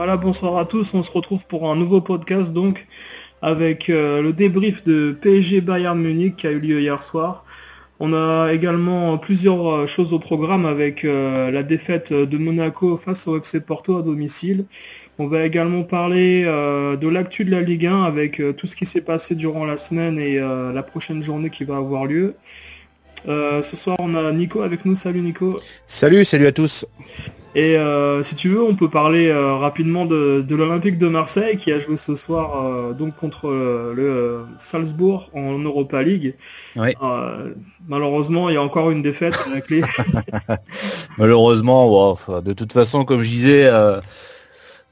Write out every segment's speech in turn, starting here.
Voilà, bonsoir à tous. On se retrouve pour un nouveau podcast donc avec euh, le débrief de PSG Bayern Munich qui a eu lieu hier soir. On a également plusieurs euh, choses au programme avec euh, la défaite de Monaco face au FC Porto à domicile. On va également parler de l'actu de la Ligue 1 avec tout ce qui s'est passé durant la semaine et la prochaine journée qui va avoir lieu. ce soir, on a Nico avec nous. Salut Nico. Salut, salut à tous. Et euh, si tu veux, on peut parler euh, rapidement de, l'Olympique de Marseille qui a joué ce soir euh, donc contre le Salzbourg en Europa League. malheureusement, il y a encore une défaite à la clé. malheureusement, de toute façon, comme je disais,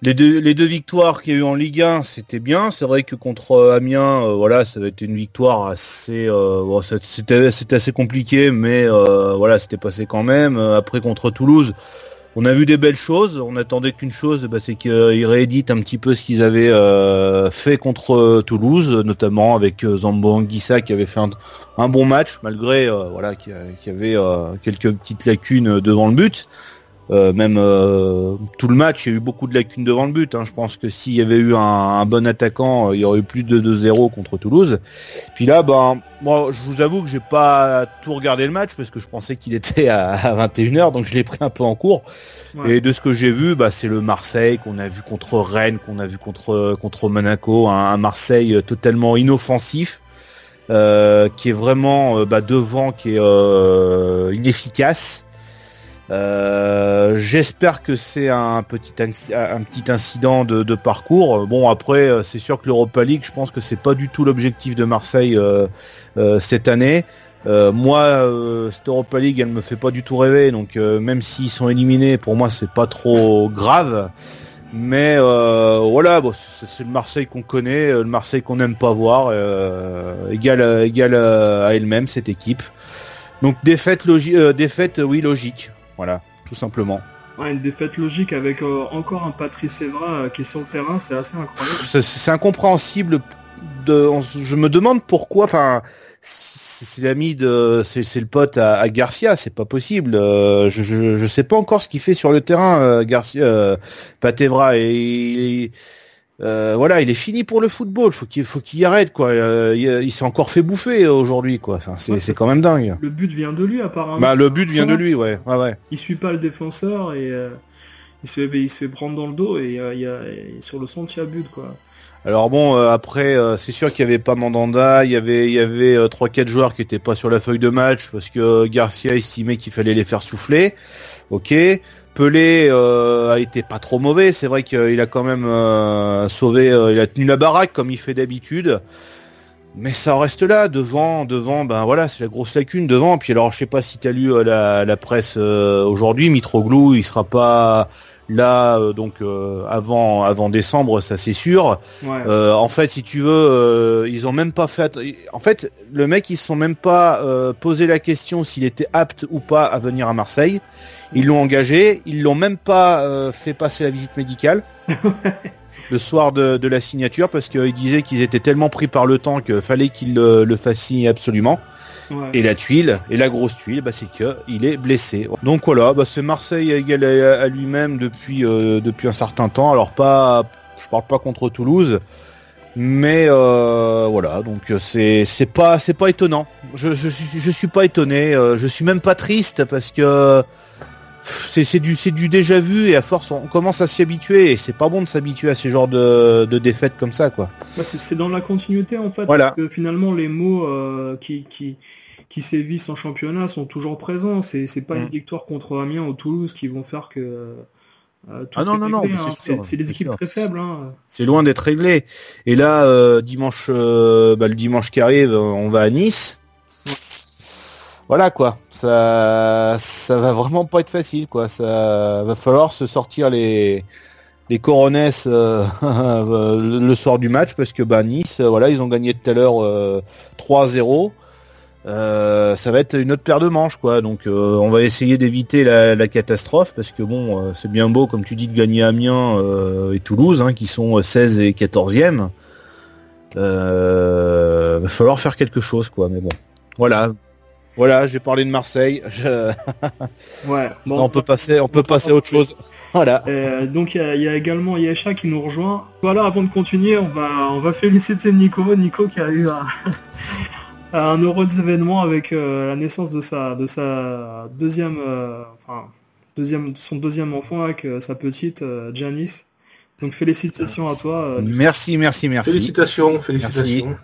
les deux, les deux victoires qu'il y a eu en Ligue 1, c'était bien. C'est vrai que contre Amiens, voilà, ça avait été une victoire assez, c'était, c'était assez compliqué, mais voilà, c'était passé quand même. Après contre Toulouse on a vu des belles choses. On attendait qu'une chose, bah, c'est qu'ils rééditent un petit peu ce qu'ils avaient euh, fait contre euh, Toulouse, notamment avec euh, Zambo Anguissa qui avait fait un, bon match, malgré voilà qui, avait quelques petites lacunes devant le but. Euh, même euh, tout le match, il y a eu beaucoup de lacunes devant le but. Hein. Je pense que s'il y avait eu un, bon attaquant, il y aurait eu plus de 2-0 contre Toulouse. Puis là, ben, moi, je vous avoue que j'ai pas tout regardé le match parce que je pensais qu'il était à, 21h, donc je l'ai pris un peu en cours. Et de ce que j'ai vu, bah, c'est le Marseille qu'on a vu contre Rennes, qu'on a vu contre contre Monaco, un, Marseille totalement inoffensif. Euh, qui est vraiment bah, devant, qui est inefficace, euh, j'espère que c'est un petit un petit incident de, parcours. Bon après euh, c'est sûr que l'Europa League, je pense que c'est pas du tout l'objectif de Marseille euh, cette année. moi, cette Europa League, elle me fait pas du tout rêver. Donc même s'ils sont éliminés, pour moi c'est pas trop grave. Mais voilà, bon, c'est le Marseille qu'on connaît, le Marseille qu'on n'aime pas voir, égal, égal à elle-même cette équipe. Donc défaite, logique défaite, oui logique. Voilà, tout simplement. une défaite logique avec euh, encore un Patrice Evra euh, qui est sur le terrain, c'est assez incroyable. C'est incompréhensible. De, je me demande pourquoi. Enfin, c'est l'ami de, c'est le pote à, Garcia, c'est pas possible. Euh, je, je, sais pas encore ce qu'il fait sur le terrain, Garcia, Patevra et. Euh, voilà, il est fini pour le football. Faut qu'il faut qu'il arrête quoi. Euh, il, s'est encore fait bouffer aujourd'hui quoi. c'est quand même dingue. Le but vient de lui apparemment. Bah le but vient de lui, ouais. ouais, ouais. Il suit pas le défenseur et euh, il se fait il se fait prendre dans le dos et il y a, sur le centre il y a but quoi. Alors bon, après, c'est sûr qu'il y avait pas Mandanda, il y avait il y avait trois quatre joueurs qui étaient pas sur la feuille de match parce que Garcia estimait qu'il fallait les faire souffler. Ok, Pelé euh, a été pas trop mauvais. C'est vrai qu'il a quand même euh, sauvé, euh, il a tenu la baraque comme il fait d'habitude. Mais ça reste là, devant, devant, ben voilà, c'est la grosse lacune devant. Puis alors, je sais pas si tu as lu la, la, presse aujourd'hui, Mitroglou, il sera pas là donc avant avant décembre, ça c'est sûr. en fait, si tu veux, ils ont même pas fait. En fait, le mec, ils se sont même pas posé la question s'il était apte ou pas à venir à Marseille. Ils l'ont engagé, ils l'ont même pas euh, fait passer la visite médicale. le soir de, la signature parce qu'ils disaient qu'ils étaient tellement pris par le temps qu'il fallait qu'ils le, le fassent signer absolument. Et la tuile, et la grosse tuile, bah, c'est que il est blessé. Donc voilà, bah, c'est Marseille égal à, à lui-même depuis euh, depuis un certain temps. Alors pas, je parle pas contre Toulouse, mais euh, voilà. Donc c'est c'est pas c'est pas étonnant. Je, je je suis pas étonné. je suis même pas triste parce que c'est du c'est du déjà vu et à force on commence à s'y habituer et c'est pas bon de s'habituer à ce genre de, de défaites comme ça quoi. Bah, c'est dans la continuité en fait. Voilà. que finalement les mots euh, qui qui qui sévissent en championnat sont toujours présents. C'est c'est pas mm. une victoire contre Amiens ou Toulouse qui vont faire que euh, ah non non non, hein. c'est des équipes très faibles. Hein. C'est loin d'être réglé. Et là euh, dimanche bah, le dimanche qui arrive on va à Nice. Voilà quoi ça ça va vraiment pas être facile quoi. Ça va falloir se sortir les les coronesses euh, le soir du match parce que bah Nice voilà ils ont gagné tout à l'heure 3-0 euh, ça va être une autre paire de manches quoi. Donc euh, on va essayer d'éviter la, catastrophe parce que bon c'est bien beau comme tu dis de gagner Amiens et Toulouse hein, qui sont 16 et 14e va falloir faire quelque chose quoi mais bon. Voilà Voilà, j'ai parlé de Marseille. ouais. on peut passer, on peut passer à autre chose. Voilà. Euh, donc il y, a également Yesha qui nous rejoint. Voilà, avant de continuer, on va, on va féliciter Nico, Nico qui a eu un, un heureux événement avec euh, la naissance de sa, de sa deuxième, euh, enfin, deuxième, son deuxième enfant avec sa petite Janice. Donc félicitations à toi. merci, merci, merci. Félicitations, félicitations. Merci.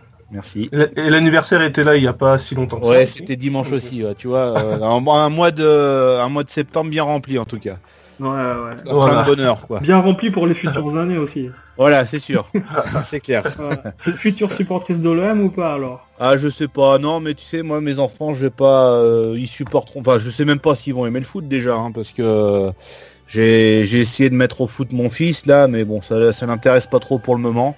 Et l'anniversaire était là il n'y a pas si longtemps. ouais, c'était dimanche aussi. tu vois, un, mois de, un mois de septembre bien rempli en tout cas. Ouais, ouais. Plein de bonheur, quoi. Bien rempli pour les futures années aussi. Voilà, c'est sûr. c'est clair. C'est le futur supportrice de l'OM ou pas alors? Ah, je sais pas. Non, mais tu sais, moi, mes enfants, je vais pas. Euh, ils supporteront. Enfin, je sais même pas s'ils vont aimer le foot déjà, hein, parce que j'ai essayé de mettre au foot mon fils là, mais bon, ça, ça l'intéresse pas trop pour le moment.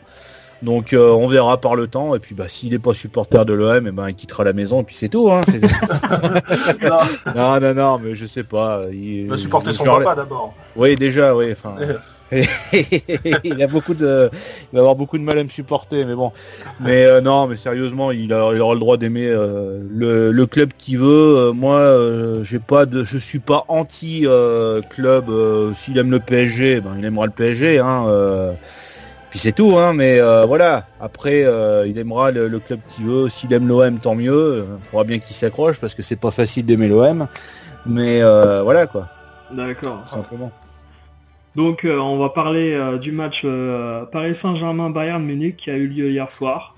Donc euh, on verra par le temps et puis bah s'il n'est pas supporter de l'OM, et eh ben il quittera la maison et puis c'est tout. Hein, non. non non mais je sais pas. Il va supporter son papa d'abord. Oui déjà oui. Enfin. il a beaucoup de, il va avoir beaucoup de mal à me supporter, mais bon. Mais euh, non, mais sérieusement, il, a, il aura le droit d'aimer euh, le, le, club qu'il veut. moi, j'ai pas de, je suis pas anti club. S'il aime le PSG, ben il aimera le PSG. Hein, c'est tout, hein, mais euh, voilà. Après, euh, il aimera le, club qu'il veut. S'il aime l'OM, tant mieux. Il faudra bien qu'il s'accroche parce que c'est pas facile d'aimer l'OM. Mais euh, voilà quoi. D'accord. Simplement. Donc on va parler du match Paris Saint-Germain Bayern Munich qui a eu lieu hier soir.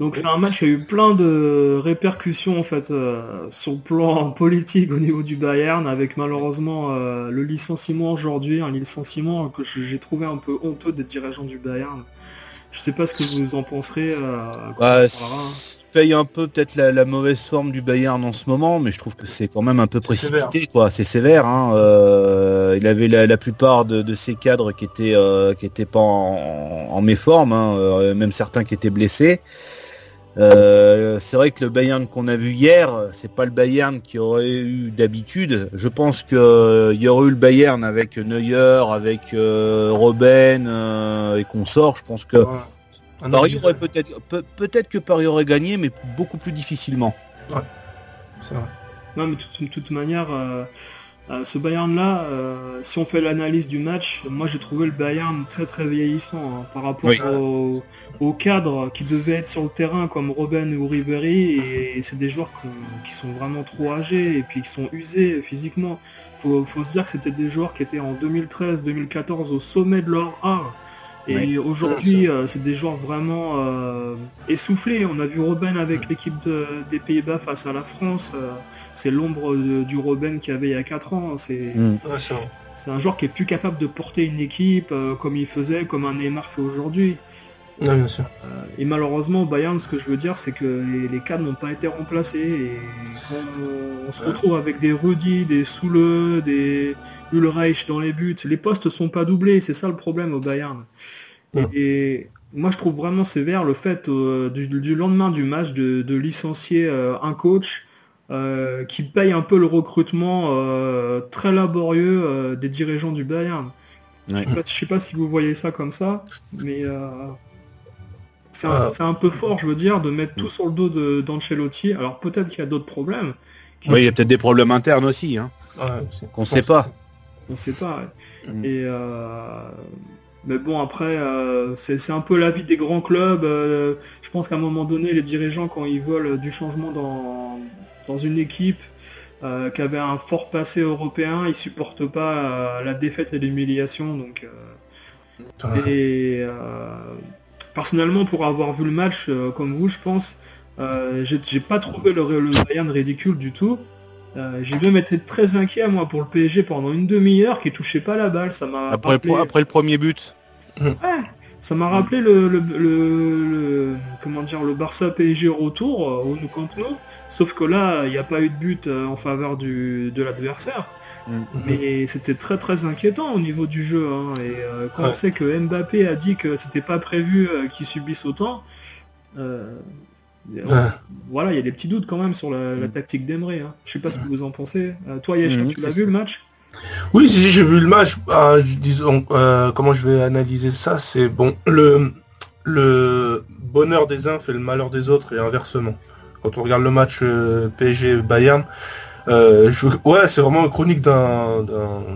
Donc c'est un match qui a eu plein de répercussions en fait euh, sur le plan politique au niveau du Bayern, avec malheureusement euh, le licenciement aujourd'hui, un licenciement que j'ai trouvé un peu honteux des dirigeants du Bayern. Je sais pas ce que vous en penserez. Euh, bah, paye un peu peut-être la, mauvaise forme du Bayern en ce moment, mais je trouve que c'est quand même un peu précipité, quoi. C'est sévère. Hein. Euh, il avait la, plupart de, ses cadres qui étaient qui étaient pas en, en méforme, hein, même certains qui étaient blessés. Euh, c'est vrai que le Bayern qu'on a vu hier, c'est pas le Bayern qui aurait eu d'habitude. Je pense qu'il euh, y aurait eu le Bayern avec Neuer, avec euh, Robben et consorts. Je pense que Paris aurait peut-être, peut-être que Paris aurait gagné, mais beaucoup plus difficilement. Ouais, c'est vrai. Non, mais de toute manière, euh, ce Bayern-là, euh, si on fait l'analyse du match, moi j'ai trouvé le Bayern très très vieillissant hein, par rapport au, cadre qui devaient être sur le terrain comme Robben ou Ribéry et, c'est des joueurs qui sont vraiment trop âgés et puis qui sont usés physiquement. Faut, faut se dire que c'était des joueurs qui étaient en 2013-2014 au sommet de leur art et aujourd'hui, euh, c'est des joueurs vraiment euh, essoufflés. On a vu Robben avec l'équipe des Pays-Bas face à la France. Euh, c'est l'ombre du Robben qu'il y avait il y a 4 ans. C'est mm. un joueur qui est plus capable de porter une équipe comme il faisait, comme un Neymar fait aujourd'hui. Bien sûr. et malheureusement, Bayern, ce que je veux dire, c'est que les, cadres n'ont pas été remplacés. Et on, se retrouve avec des Rudy, des Soule, des Ulreich dans les buts, les postes sont pas doublés. C'est ça le problème au Bayern. Et, moi, je trouve vraiment sévère le fait euh, du, lendemain du match de, licencier euh, un coach euh, qui paye un peu le recrutement très laborieux des dirigeants du Bayern. Je, sais sais pas si vous voyez ça comme ça, mais c'est un, peu fort, je veux dire, de mettre tout sur le dos d'Ancelotti. Alors peut-être qu'il y a d'autres problèmes. Oui, il y a peut-être des problèmes internes aussi, hein, qu'on ne sait pas. On sait pas. Mm. Et mais bon, après, euh, c'est un peu la vie des grands clubs. Euh, je pense qu'à un moment donné, les dirigeants, quand ils veulent du changement dans, dans une équipe euh, qui avait un fort passé européen, ils supportent pas la défaite et l'humiliation. Donc, et personnellement, pour avoir vu le match comme vous, je pense, j'ai pas trouvé le, le Bayern ridicule du tout. Euh, j'ai même été très inquiet moi pour le PSG pendant une demi-heure qui touchait pas la balle. Ça m'a après, après le premier but. Ouais, ça m'a rappelé le, le, comment dire le Barça PSG retour euh, au Nou Camp Nou. Sauf que là, il n'y a pas eu de but euh, en faveur du, de l'adversaire. Mm. Mais c'était très très inquiétant au niveau du jeu. Hein. Et quand on sait que Mbappé a dit que c'était pas prévu qu'il subisse autant, voilà, il y a des petits doutes quand même sur la, mm. tactique d'Emery. Hein. Je sais pas ce que vous en pensez. Euh, toi, Yesha, mm, tu l'as vu le match? Oui, si, j'ai vu le match. Ah, disons, euh, comment je vais analyser ça? C'est bon, le, le bonheur des uns fait le malheur des autres et inversement. quand on regarde le match PSG Bayern. je, ouais, c'est vraiment une chronique d'un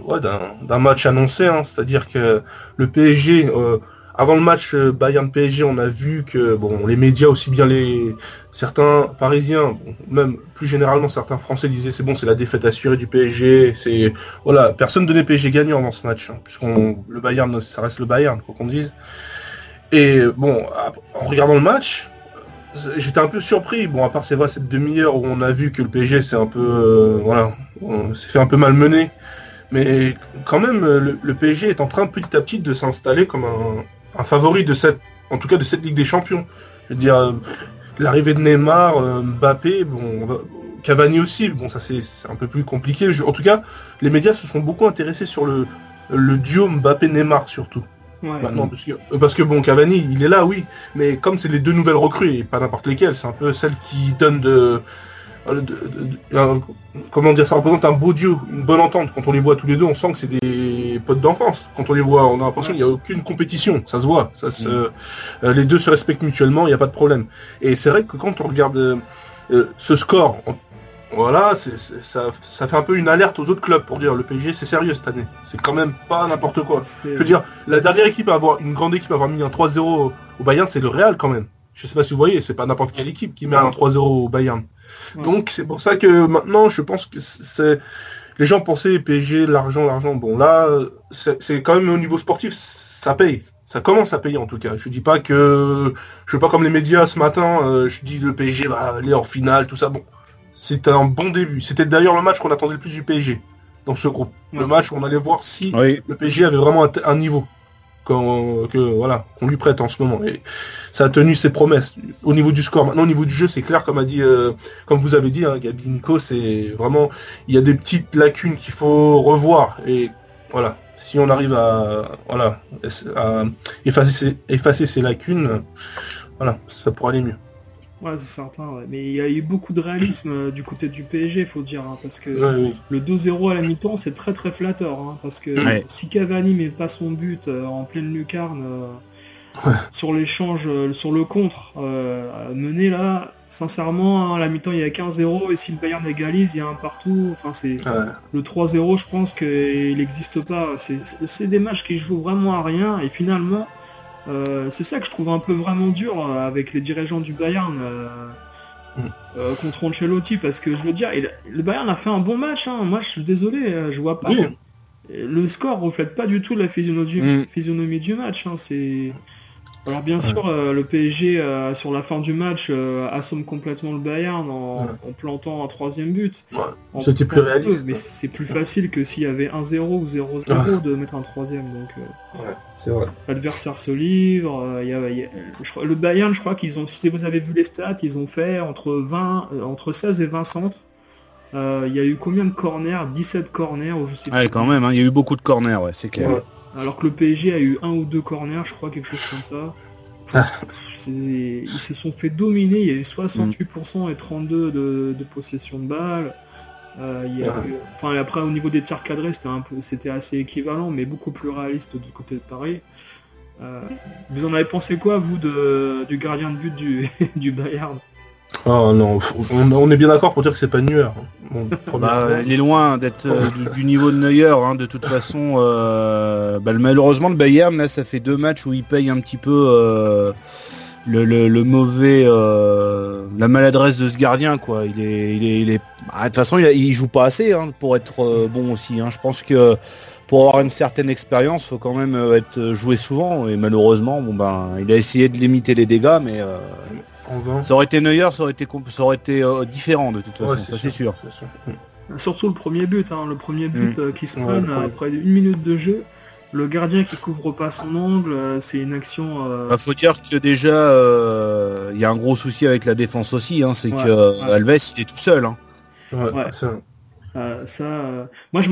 ouais, match annoncé, hein. c'est-à-dire que le PSG avant le match euh, Bayern PSG, on a vu que bon, les médias aussi bien les certains parisiens, même plus généralement certains français disaient c'est bon, c'est la défaite assurée du PSG, c'est voilà, personne donnait PSG gagnant dans ce match, hein, puisqu'on le Bayern, ça reste le Bayern, quoi qu'on dise. Et bon, en regardant le match, j'étais un peu surpris. Bon, à part c'est vrai cette demi-heure où on a vu que le PSG c'est un peu euh, voilà, s'est fait un peu malmener. Mais quand même, le, le, PSG est en train petit à petit de s'installer comme un, un favori de cette, en tout cas de cette Ligue des Champions. Je veux dire, euh, l'arrivée de Neymar, euh, Mbappé, bon, Cavani aussi, bon, ça c'est un peu plus compliqué. En tout cas, les médias se sont beaucoup intéressés sur le, le duo Mbappé-Neymar surtout. Maintenant, parce que, parce que bon, Cavani, il est là, oui, mais comme c'est les deux nouvelles recrues, et pas n'importe lesquelles, c'est un peu celle qui donne de, comment dire, ça représente un beau duo, une bonne entente. Quand on les voit tous les deux, on sent que c'est des potes d'enfance. Quand on les voit, on a l'impression qu'il n'y a aucune compétition. Ça se voit. Ça se, mm. euh, les deux se respectent mutuellement, il n'y a pas de problème. Et c'est vrai que quand on regarde euh, euh, ce score, voilà, ça, ça, fait un peu une alerte aux autres clubs pour dire le PSG c'est sérieux cette année. C'est quand même pas n'importe quoi. Je veux dire, la dernière équipe à avoir, une grande équipe à avoir mis un 3-0 au Bayern, c'est le Real quand même. Je sais pas si vous voyez, c'est pas n'importe quelle équipe qui met un 3-0 au Bayern. Donc c'est pour ça que maintenant, je pense que c'est les gens pensaient PSG, l'argent, l'argent. Bon là, c'est quand même au niveau sportif, ça paye. Ça commence à payer en tout cas. Je dis pas que je suis pas comme les médias ce matin. Euh, je dis le PSG va aller en finale, tout ça. Bon, c'est un bon début. C'était d'ailleurs le match qu'on attendait le plus du PSG dans ce groupe. Le match où on allait voir si le PSG avait vraiment un niveau que voilà qu'on lui prête en ce moment. Et ça a tenu ses promesses. Au niveau du score maintenant au niveau du jeu c'est clair comme a dit euh, comme vous avez dit hein, Gabi Nico c'est vraiment il y a des petites lacunes qu'il faut revoir. Et voilà si on arrive à voilà à effacer, effacer ces lacunes voilà ça pourra aller mieux Ouais, c'est certain, mais il y a eu beaucoup de réalisme euh, du côté du PSG, faut dire, hein, parce que le 2-0 à la mi-temps, c'est très très flatteur, hein, parce que si Cavani met pas son but euh, en pleine lucarne euh, sur l'échange, sur le contre mené là, sincèrement, hein, à la mi-temps il y a 15-0 et si le Bayern égalise, il y a un partout. Enfin, c'est le 3-0, je pense qu'il n'existe pas. C'est des matchs qui jouent vraiment à rien et finalement. Euh, c'est ça que je trouve un peu vraiment dur euh, avec les dirigeants du Bayern euh, mm. contre Ancelotti parce que je veux dire, le Bayern a fait un bon match. Hein. Moi, je suis désolé, je vois pas. Le score reflète pas du tout la physionomie, mm. physionomie du match. Hein. C'est alors bien sûr, euh, le PSG euh, sur la fin du match euh, assomme complètement le Bayern en, plantant un troisième but. C'était plus réaliste. Mais c'est plus facile que s'il y avait 1-0 ou 0-0 de mettre un troisième. Donc c'est vrai. L'adversaire se livre. le Bayern, je crois qu'ils ont. Si vous avez vu les stats, ils ont fait entre 20, entre 16 et 20 centres. Il y a eu combien de corners? 17 corners ou je sais pas. quand même, hein, il y a eu beaucoup de corners, ouais, c'est clair. Alors que le PSG a eu un ou deux corners, je crois, quelque chose comme ça. Ah. Ils se sont fait dominer, il y a eu 68% et 32% de, possession de balles. Euh, enfin, après, au niveau des tirs cadrés, c'était assez équivalent, mais beaucoup plus réaliste du côté de Paris. Euh, vous en avez pensé quoi, vous, du gardien de but du, du Bayern? Oh non, on, est bien d'accord pour dire que c'est pas Neuer. Bah, il est loin d'être euh, du, niveau de Neuer, hein, de toute façon. Euh, bah, malheureusement, le Bayern, là, ça fait deux matchs où il paye un petit peu euh, le, mauvais, la maladresse de ce gardien, quoi. Il est, il est, bah, de toute façon, il, joue pas assez hein, pour être bon aussi. Hein. Je pense que pour avoir une certaine expérience, faut quand même être joué souvent. Et malheureusement, bon ben, il a essayé de limiter les dégâts, mais ça aurait été Neuer, ça aurait été, ça aurait été euh, différent de toute façon, ça c'est sûr. Surtout le premier but, hein, le premier but mm. euh, qui se prenne après une minute de jeu. Le gardien qui couvre pas son angle, euh, c'est une action. Il bah, faut dire que déjà, il y a un gros souci avec la défense aussi, hein, c'est que Alves il est tout seul. Hein. Euh, ça, euh, moi je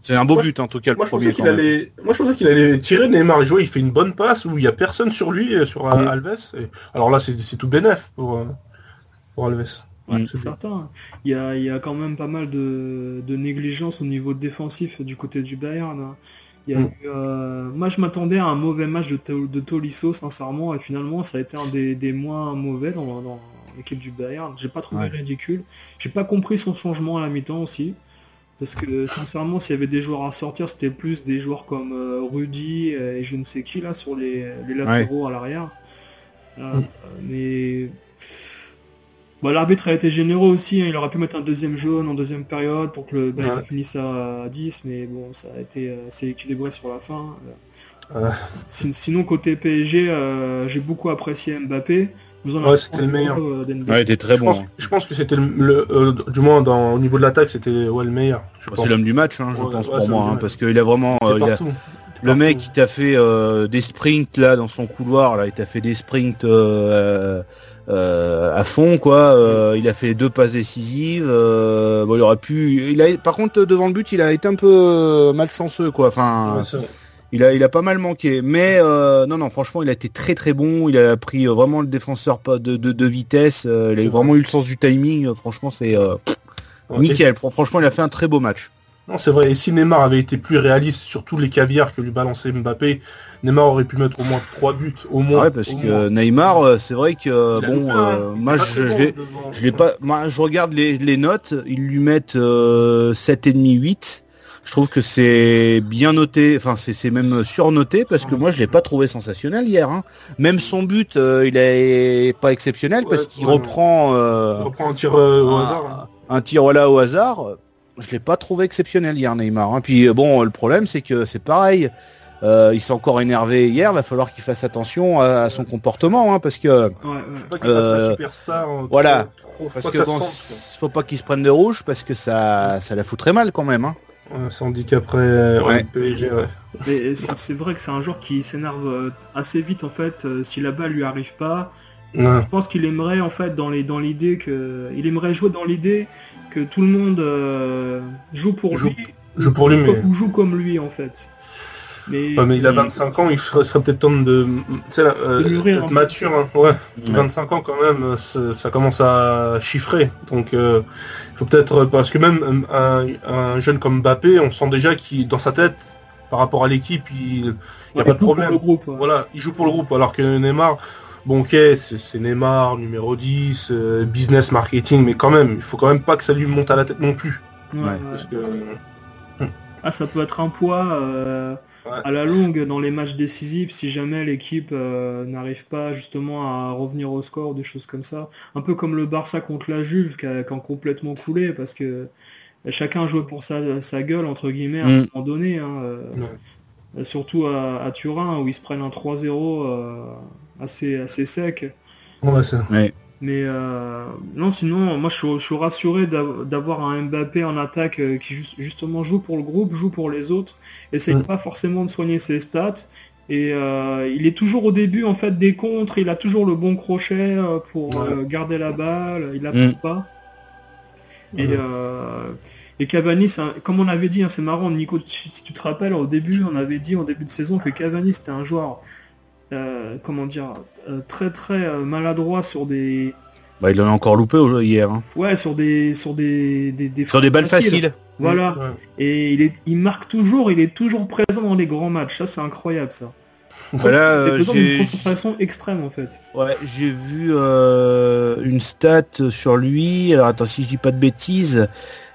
C'est un beau but en tout cas le moi, premier. Je allait... Moi je pensais qu'il allait tirer Neymar jouer, il fait une bonne passe où il y a personne sur lui euh, sur Alves. Alors là c'est tout bénef pour, pour Alves. c'est certain. Il y, a, il y a quand même pas mal de, de négligence au niveau défensif du côté du Bayern. Hein. Il y a mm. moi je m'attendais à un mauvais match de, de Tolisso sincèrement et finalement ça a été un des, des moins mauvais dans, dans l'équipe du Bayern. J'ai pas trouvé Ouais. ridicule. J'ai pas compris son changement à la mi-temps aussi. Parce que sincèrement, s'il y avait des joueurs à sortir, c'était plus des joueurs comme euh, Rudy et je ne sais qui là sur les, les latéraux à l'arrière. Euh, Mm. Mais bon, l'arbitre a été généreux aussi. hein. Il aurait pu mettre un deuxième jaune en deuxième période pour que le Bayern Ouais. finisse à 10, mais bon, ça a été euh, assez équilibré sur la fin. Sinon, côté PSG, euh, j'ai beaucoup apprécié Mbappé. Vous en Ouais, c'était le meilleur. euh, Ouais, il était très je, bon. pense, hein. je pense que c'était le, le- euh, du moins dans, au niveau de l'attaque, c'était ouais, le meilleur. Je Bah. C'est l'homme du match, hein, je Ouais, pense ouais, pour moi, hein, parce qu'il a vraiment, euh, il a- le mec, il t'a fait euh, des sprints là dans son couloir, là, il t'a fait des sprints euh, euh, à fond, quoi. Euh, il a fait deux passes décisives. euh, bon, il aurait pu. Il a, par contre, devant le but, il a été un peu euh, malchanceux, quoi. Enfin. Il a, il a pas mal manqué. Mais euh, non, non, franchement, il a été très très bon. Il a pris euh, vraiment le défenseur de, de, de vitesse. euh, il a vraiment eu le sens du timing. Franchement, c'est euh, Ouais, nickel. Fran- Franchement, il a fait un très beau match. Non, c'est vrai. Et si Neymar avait été plus réaliste sur tous les caviars que lui balançait Mbappé, Neymar aurait pu mettre au moins trois buts. Au moins. Ouais, parce que moins. Neymar, c'est vrai que bon, euh, moi, je, l'ai- je l'ai pas. Moi, je regarde les, les notes. Ils lui mettent euh, 7,5, 8. Je trouve que c'est bien noté. Enfin, c'est même surnoté parce que moi, je l'ai pas trouvé sensationnel hier. hein. Même son but, euh, il est pas exceptionnel parce Ouais, qu'il ouais. reprend euh, reprend un tir euh, au un- hasard. hein. un tir voilà au hasard. Je l'ai pas trouvé exceptionnel hier, Neymar. hein. Puis bon, le problème, c'est que c'est pareil. Euh, il s'est encore énervé hier. Va falloir qu'il fasse attention à, à son comportement, hein, parce que Ouais, pas Euh, superstar. hein, voilà. parce pas que bon, faut pas qu'il se prenne de rouge parce que ça, ça la fout très mal quand même. Hein. Ça handicaperait euh, ouais, PSG. Ouais. Mais c'est vrai que c'est un joueur qui s'énerve euh, assez vite en fait euh, si la balle lui arrive pas. Ouais. Je pense qu'il aimerait en fait dans les dans l'idée que il aimerait jouer dans l'idée que tout le monde euh, joue pour Joue- lui joue pour lui, ou, mais- ou joue comme lui en fait. Mais, Ouais, mais il a 25 ans, il serait, serait peut-être temps de, tu sais, là, euh, De mûrir mature. hein. Ouais. 25 ans quand même, ça, commence à chiffrer. Donc euh, faut peut-être parce que même un, un jeune comme Mbappé, on sent déjà qu'il dans sa tête, par rapport à l'équipe, il n'y a pas de pour problème. le groupe. ouais. Voilà, il joue pour le groupe, alors que Neymar, bon ok, c'est c'est Neymar, numéro 10, euh, business, marketing, mais quand même, il faut quand même pas que ça lui monte à la tête non plus. Ouais, Ouais. ouais. Parce que, Ah, ça peut être un poids euh, Ouais. à la longue dans les matchs décisifs si jamais l'équipe euh, n'arrive pas justement à revenir au score, des choses comme ça. Un peu comme le Barça contre la Juve qui a, qui a complètement coulé parce que chacun jouait pour sa, sa gueule entre guillemets à un Mm. moment donné. hein, euh, Ouais. Surtout à, à Turin où ils se prennent un 3-0 euh, assez, assez sec. ouais, c'est- Mais euh, non, sinon, moi je suis, je suis rassuré d'av- d'avoir un Mbappé en attaque euh, qui ju- justement joue pour le groupe, joue pour les autres, essaye Mm. pas forcément de soigner ses stats. Et euh, il est toujours au début en fait des contres, il a toujours le bon crochet euh, pour Ouais. euh, garder la balle, il la Mm. prend pas. Et, euh, et Cavani, un- comme on avait dit, hein, c'est marrant, Nico, si si tu te rappelles, au début, on avait dit en début de saison que Cavani c'était un joueur, comment dire, euh, très très euh, maladroit sur des, Bah, il en a encore loupé au- hier. hein. Ouais, sur des sur des des, des Sur des balles faciles. Voilà. Ouais. Et il est il marque toujours, il est toujours présent dans les grands matchs. Ça c'est incroyable ça. Bah là, il a euh, j'ai concentration extrême en fait. ouais, j'ai vu euh, une stat sur lui. Alors attends, si je dis pas de bêtises,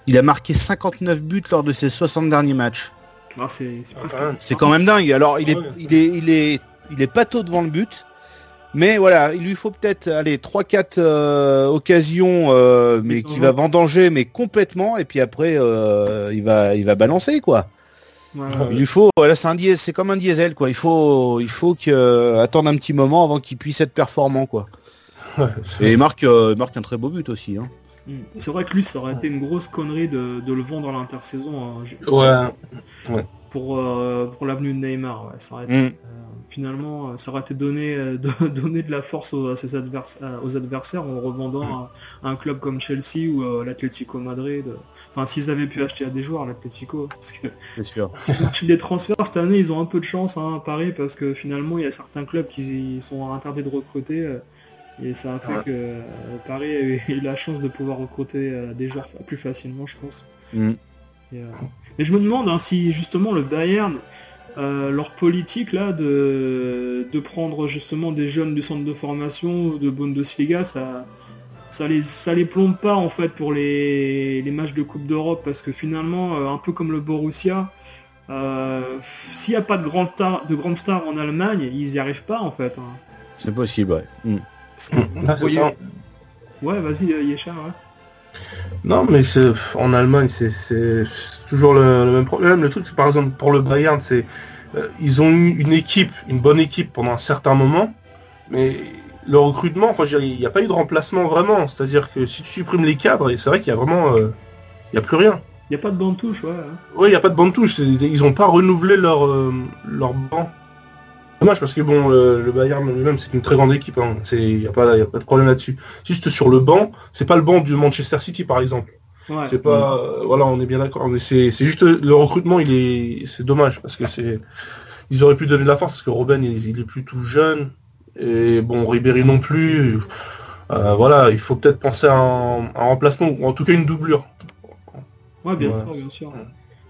il a marqué 59 buts lors de ses 60 derniers matchs. Ah, c'est c'est presque- Ah. C'est quand même dingue. Alors il est, Ouais. il est, il est, il est pas tôt devant le but. Mais voilà, il lui faut peut-être aller 3-4 euh, occasions, euh, mais qui va vendanger, mais complètement, et puis après euh, il va, il va balancer quoi. Il lui faut, voilà, c'est un diesel, c'est comme un diesel quoi. Il faut, il faut que euh, attendre un petit moment avant qu'il puisse être performant quoi. Ouais, Et il marque, euh, il marque un très beau but aussi. Hein. Mm. C'est vrai que lui, ça aurait été une grosse connerie de, de le vendre à l'intersaison hein, je- Ouais. pour euh, pour l'avenue de Neymar. Ouais. Ça aurait été, Mm. Finalement, euh, ça aurait été donné euh, de, donner de la force aux, à ses advers- à- aux adversaires en revendant à, à un club comme Chelsea ou euh, l'Atlético Madrid. Enfin, s'ils avaient pu acheter à des joueurs, l'Atlético, parce que C'est sûr. Des transferts, cette année, ils ont un peu de chance hein, à Paris parce que finalement, il y a certains clubs qui sont interdits de recruter. euh, Et ça a fait Ouais. que Paris a eu, la chance de pouvoir recruter des joueurs plus facilement, je pense. Mm. Et, euh, Mais je me demande hein, si justement le Bayern, euh, leur politique là de, de prendre justement des jeunes du centre de formation de Bundesliga, ça, ça les ça les plombe pas en fait pour les, les matchs de Coupe d'Europe parce que finalement euh, un peu comme le Borussia euh, s'il n'y a pas de grandes stars de grandes stars en Allemagne ils y arrivent pas en fait hein. C'est possible, ouais. Mm. Voyez- ça. ouais vas-y Yesha ouais. Non, mais c'est en Allemagne, c'est c'est toujours le, le même problème. Le truc, c'est par exemple pour le Bayern, c'est euh, ils ont eu une équipe, une bonne équipe pendant un certain moment, mais le recrutement, enfin, il n'y a pas eu de remplacement vraiment. C'est-à-dire que si tu supprimes les cadres, et c'est vrai qu'il y a vraiment, euh, il y a plus rien. il y a pas de bande touche ouais hein. Oui, il n'y a pas de bande touche. Ils n'ont pas renouvelé leur euh, leur banc. Dommage parce que bon, le, Bayern lui-même, c'est une très grande équipe. hein. C'est, il n'y a a pas de problème là-dessus. Juste sur le banc, c'est pas le banc du Manchester City par exemple. Ouais C'est pas, euh, voilà, on est bien d'accord. Mais c'est, c'est juste le recrutement, il est, c'est dommage parce que c'est, ils auraient pu donner de la force parce que Robben, il, il est plus tout jeune et bon, Ribéry non plus. Euh, voilà, il faut peut-être penser à un, un remplacement ou en tout cas une doublure. Ouais, bien sûr, bien sûr.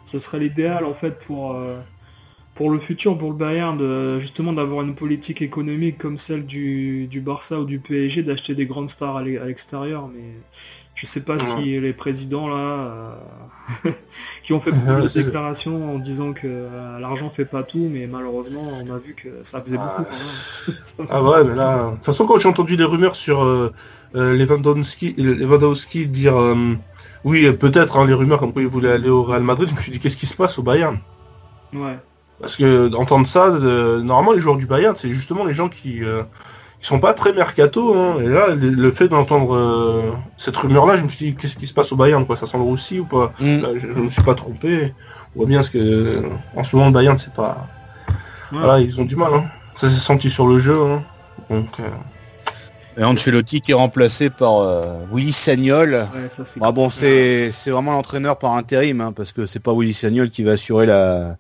Ce serait l'idéal en fait pour euh, pour le futur, pour le Bayern, de, justement d'avoir une politique économique comme celle du, du Barça ou du PSG, d'acheter des grandes stars à l'extérieur. Mais je sais pas si les présidents là, euh, qui ont fait beaucoup Ouais, de déclarations en disant que euh, l'argent fait pas tout, mais malheureusement on a vu que ça faisait Ah. beaucoup quand même. Ah ouais, mais là, de toute façon, quand j'ai entendu les rumeurs sur euh, euh, Lewandowski, Lewandowski dire euh, oui, euh, peut-être hein, les rumeurs comme quoi il voulait aller au Real Madrid, je me suis dit qu'est-ce qui se passe au Bayern? Ouais. Parce que d'entendre ça, de- normalement les joueurs du Bayern, c'est justement les gens qui, qui sont pas très mercato. Hein, et là, le, fait d'entendre euh, cette rumeur-là, je me suis dit qu'est-ce qui se passe au Bayern quoi? Ça sent le roussi ou pas? Mm. Là, je, je me suis pas trompé. On voit bien ce que en ce moment le Bayern, c'est pas. Ouais. Voilà, ils ont du mal. Hein. Ça s'est senti sur le jeu. Hein. Donc. euh, Et Ancelotti qui est remplacé par euh, Willy Sagnol. Ouais, ça c'est Ah bon, c'est c'est vraiment l'entraîneur par intérim, hein, parce que c'est pas Willy Sagnol qui va assurer la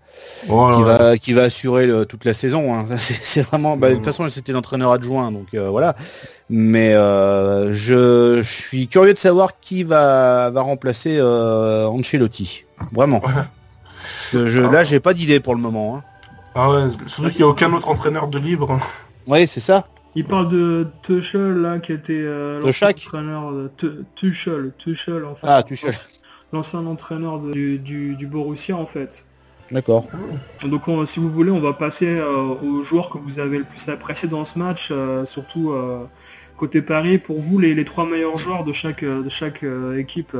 qui va qui va assurer le- toute la saison. Hein. C'est vraiment. Bah, de toute façon, c'était l'entraîneur adjoint, donc euh, voilà. Mais euh, je, je suis curieux de savoir qui va va remplacer euh, Ancelotti. Vraiment. Ouais. Parce que je, là, j'ai pas d'idée pour le moment. Hein. Ah ouais, surtout qu'il n'y a aucun autre entraîneur de libre. Oui, c'est ça. Il parle de Tuchel là qui était euh, l'ancien Tuchak entraîneur de Tu- Tuchel, Tuchel en fait. Ah, Tuchel. L'ancien entraîneur de- du, du, du Borussia en fait. D'accord. Donc on- si vous voulez, on va passer euh, aux joueurs que vous avez le plus apprécié dans ce match, euh, surtout euh, côté Paris. Pour vous, les, les trois meilleurs joueurs de chaque de chaque euh, équipe.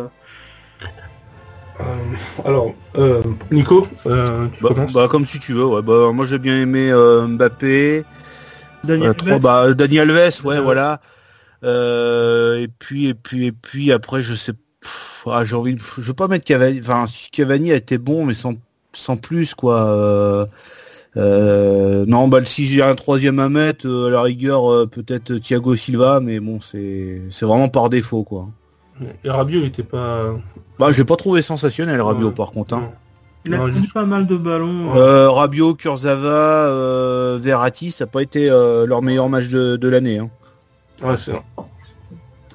alors, euh, Nico, euh, tu Bah, commences bah, comme si tu veux. Ouais. Bah, moi, j'ai bien aimé euh, Mbappé. Daniel Euh, trois, bah, ouais, Ouais. voilà. Euh, et puis, et puis, et puis, après, je sais, pff, ah, j'ai envie, de- je veux pas mettre Cavani. Enfin, Cavani a été bon, mais sans, sans plus, quoi. Euh, euh, non, bah, si j'ai un troisième à mettre, euh, à la rigueur, euh, peut-être Thiago Silva, mais bon, c'est, c'est vraiment par défaut, quoi. Et Rabiot, il était pas. Bah, j'ai pas trouvé sensationnel, Rabiot, Ouais. par contre. Hein. Il a Non, juste- pas mal de ballons. Euh, Rabiot, Kurzawa, euh, Verratti, ça n'a pas été euh, leur meilleur match de, de l'année. Hein. Ouais, c'est vrai.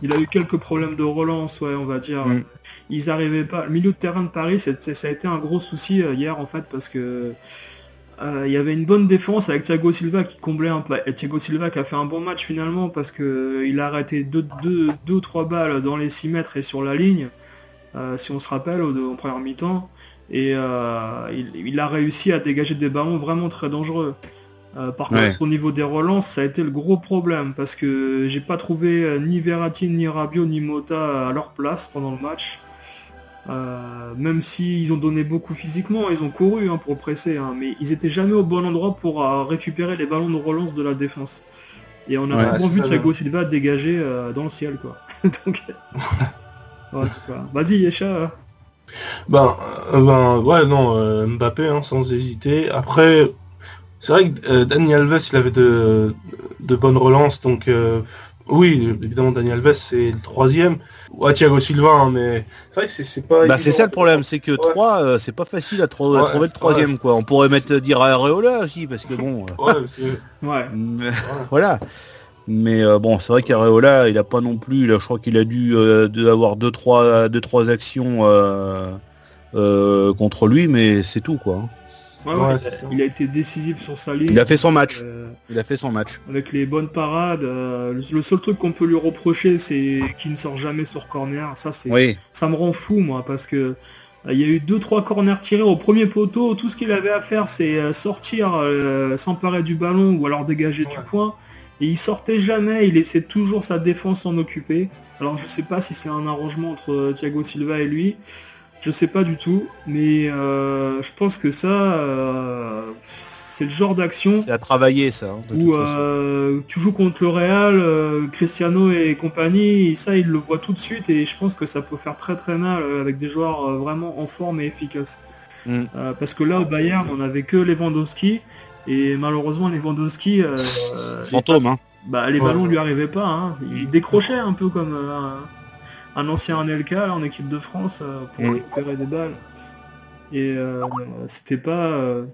Il a eu quelques problèmes de relance, ouais, on va dire. Mm. Ils arrivaient pas. Le milieu de terrain de Paris, ça a été un gros souci euh, hier en fait parce que euh, il y avait une bonne défense avec Thiago Silva qui comblait un peu. Et Thiago Silva qui a fait un bon match finalement parce que euh, il a arrêté deux, deux, deux ou trois balles dans les 6 mètres et sur la ligne, euh, si on se rappelle, au, en première mi-temps. Et euh, il, il a réussi à dégager des ballons vraiment très dangereux. Euh, par Ouais. contre, au niveau des relances, ça a été le gros problème parce que j'ai pas trouvé euh, ni Verratti, ni Rabiot, ni Mota à leur place pendant le match. Euh, même s'ils ont donné beaucoup physiquement, ils ont couru hein, pour presser, hein, mais ils étaient jamais au bon endroit pour euh, récupérer les ballons de relance de la défense. Et on a Ouais, souvent vu Thiago Silva dégager euh, dans le ciel, quoi. Donc, ouais, quoi. Vas-y, Yesha. Ben, euh, ben, ouais, non, euh, Mbappé, hein, sans hésiter. Après, c'est vrai que euh, Dani Alves, il avait de, de bonnes relances, donc euh, oui, évidemment, Dani Alves, c'est le troisième. Ouais, Thiago Silva, hein, mais c'est vrai que c'est- pas... Bah c'est ça le problème, c'est que Ouais. 3 c'est pas facile à, tro- à trouver le troisième quoi. On pourrait mettre dire Areola aussi parce que bon euh, Ouais, c'est- Ouais. mais- voilà. Mais euh, bon, c'est vrai qu'Areola, il a pas non plus, a- je crois qu'il a dû euh, avoir deux trois deux trois actions euh, euh, contre lui mais c'est tout quoi. Ouais, ouais, il, a, il, a, été décisif sur sa ligne. Il a fait son match. Euh, il a fait son match. Avec les bonnes parades. Euh, le, le, seul truc qu'on peut lui reprocher, c'est qu'il ne sort jamais sur corner. Ça, c'est, oui. ça me rend fou, moi, parce que euh, il y a eu deux trois corners tirés au premier poteau. Tout ce qu'il avait à faire, c'est sortir, s'emparer du ballon ou alors dégager ouais. du point. Et il sortait jamais. Il laissait toujours sa défense s'en occuper. Alors je sais pas si c'est un arrangement entre Thiago Silva et lui. Je sais pas du tout, mais euh, je pense que ça, euh, c'est le genre d'action. C'est à travailler ça. Hein, où euh, tu joues contre le Real, euh, Cristiano et compagnie, ça ils le voient tout de suite et je pense que ça peut faire très très mal euh, avec des joueurs vraiment en forme et efficaces. Mm. parce que là au Bayern, on avait que Lewandowski et malheureusement Lewandowski. Fantôme, hein. Bah les ballons lui arrivaient pas, hein. il décrochait un peu comme un ancien NLK en équipe de France euh, pour mmh. récupérer des balles. Et euh, c'était pas euh,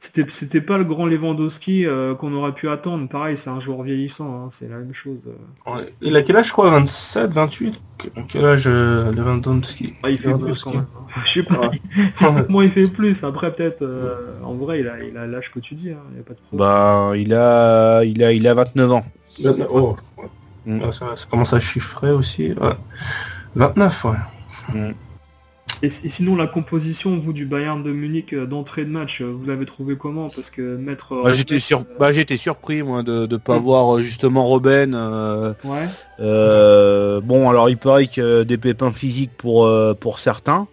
c'était c'était pas le grand Lewandowski qu'on aurait pu attendre. Pareil, c'est un joueur vieillissant, hein, c'est la même chose. Ouais. Il a quel âge, je crois 27, 28 Quel âge Lewandowski? Ah, Il fait plus quand même. je sais pas. Physiquement, il fait plus. Après, peut-être, en vrai, il a il a l'âge que tu dis. Hein. Il y a pas de problème. Bah, il a il a il a 29 ans. 29, oh. Mm. Ça, ça, commence à chiffrer aussi. Ouais. 29, ouais. Mm. Et, sinon, la composition, vous, du Bayern de Munich euh, d'entrée de match, euh, vous l'avez trouvé comment? Parce que mettre... Bah, j'étais sur... bah, surpris, moi, de ne pas voir euh, justement Robben. Euh, ouais. Euh, bon, alors, il paraît que des pépins physiques pour, euh, pour certains.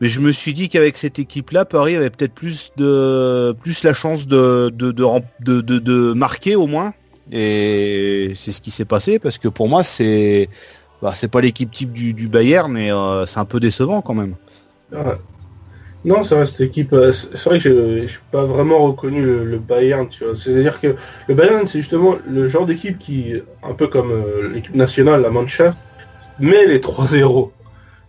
Mais je me suis dit qu'avec cette équipe-là, Paris avait peut-être plus de plus la chance de, de, de, de marquer au moins. Et c'est ce qui s'est passé parce que pour moi, c'est bah, c'est pas l'équipe type du, du Bayern, mais euh, c'est un peu décevant quand même. Ah. Non, c'est vrai, cette équipe, euh, c'est vrai que je n'ai pas vraiment reconnu le, Bayern, tu vois. C'est-à-dire que le Bayern, c'est justement le genre d'équipe qui, un peu comme euh, l'équipe nationale, la Mannschaft, met les 3-0.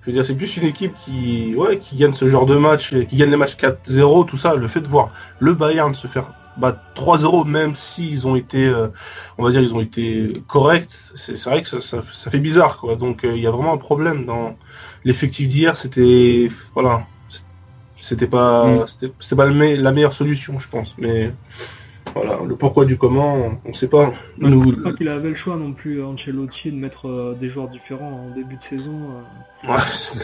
Je veux dire, c'est plus une équipe qui, ouais, qui gagne ce genre de match, qui gagne les matchs 4-0, tout ça, le fait de voir le Bayern se faire bah, 3-0, même s'ils ont été, euh, on va dire, ils ont été corrects, c'est vrai que ça, ça, ça, fait bizarre, quoi. Donc, il euh, y a vraiment un problème dans l'effectif d'hier. C'était, voilà, c'était pas, mm. c'était pas la meilleure solution, je pense. Mais voilà, le pourquoi du comment, on sait pas. Je Nous... pas qu'il avait le choix non plus, Ancelotti, de mettre euh, des joueurs différents en début de saison. Ouais.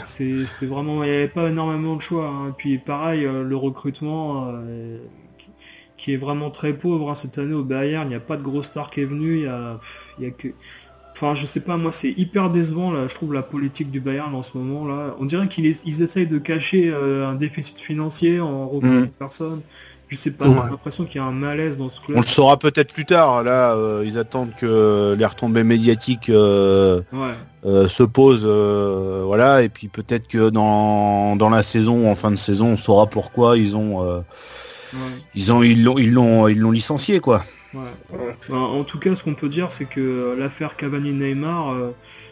C'était vraiment, il n'y avait pas énormément de choix. Hein. Et puis pareil, le recrutement qui est vraiment très pauvre hein, cette année au Bayern. Il n'y a pas de gros star qui est venu. Il y a, il y a que, enfin, je sais pas, moi, c'est hyper décevant là. Je trouve la politique du Bayern en ce moment là. On dirait qu'ils ils essayent de cacher euh, un déficit financier en recrutant mmh. personne. Je sais pas, ouais. j'ai l'impression qu'il y a un malaise dans ce club. On le saura peut-être plus tard. Là, euh, ils attendent que les retombées médiatiques euh, ouais. euh, se posent, euh, voilà. Et puis peut-être que dans dans la saison, en fin de saison, on saura pourquoi ils ont euh. Ils ont ils l'ont ils l'ont ils l'ont licencié quoi. Ouais. Ben, en tout cas, ce qu'on peut dire, c'est que l'affaire Cavani-Neymar, euh,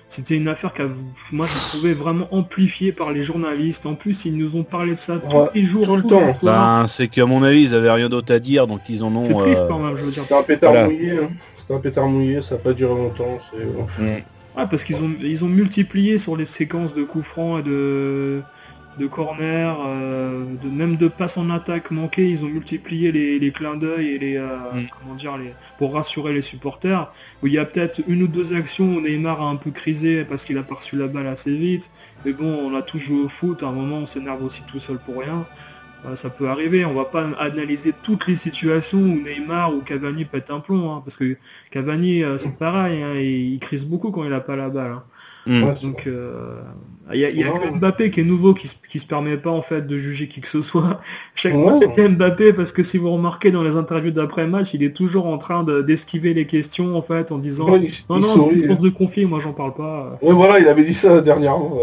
c'était une affaire que moi j'ai trouvé vraiment amplifiée par les journalistes. En plus, ils nous ont parlé de ça tous ouais, les jours, tout le temps. Ben, c'est qu'à mon avis, ils avaient rien d'autre à dire, donc ils en ont. C'est triste euh... quand même, je veux dire. C'était un pétard voilà. mouillé. Hein. C'était un pétard mouillé, ça n'a pas duré longtemps. Mm. Ouais, parce qu'ils ont ils ont multiplié sur les séquences de coups francs et de de corner, euh, de, même de passes en attaque manquées, ils ont multiplié les, les clins d'œil et les, euh, mm. comment dire, les, pour rassurer les supporters. Où il y a peut-être une ou deux actions où Neymar a un peu crisé parce qu'il a pas reçu la balle assez vite. Mais bon, on a tous joué au foot, à un moment on s'énerve aussi tout seul pour rien. Euh, ça peut arriver, on va pas analyser toutes les situations où Neymar ou Cavani pète un plomb, hein, parce que Cavani euh, c'est pareil, hein, il, il crise beaucoup quand il a pas la balle. Hein. Mm. Donc il euh, y a, y a que Mbappé qui est nouveau qui, qui se permet pas en fait de juger qui que ce soit. Chaque Ouais. fois c'est Mbappé parce que si vous remarquez dans les interviews d'après match, il est toujours en train de- d'esquiver les questions en fait en disant Ouais, il- non il non c'est une source hein. de conflit, moi j'en parle pas. Ouais, voilà, il avait dit ça dernièrement.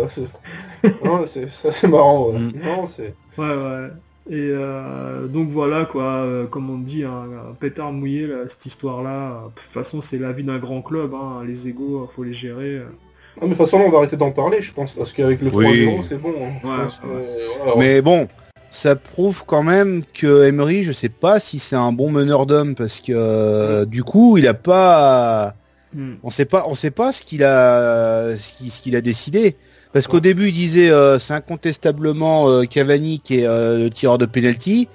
non, c'est- ça c'est marrant. ouais. Mm. Non, c'est. Ouais ouais. Et euh, donc voilà quoi, euh, comme on dit, un, un pétard mouillé là, cette histoire-là. De toute façon c'est la vie d'un grand club, hein, les égaux faut les gérer. Ah, mais de toute façon, on va arrêter d'en parler, je pense, parce qu'avec le Oui. 3-0, c'est bon. hein. Je Ouais, pense que, ouais. euh, voilà, Mais bon, ça prouve quand même que Emery, je sais pas si c'est un bon meneur d'hommes parce que euh, du coup, il a pas, Hmm. on sait pas, on sait pas ce qu'il a, ce qu'il, ce qu'il a décidé. Parce qu'au début, il disait euh, c'est incontestablement euh, Cavani qui est euh, le tireur de penalty.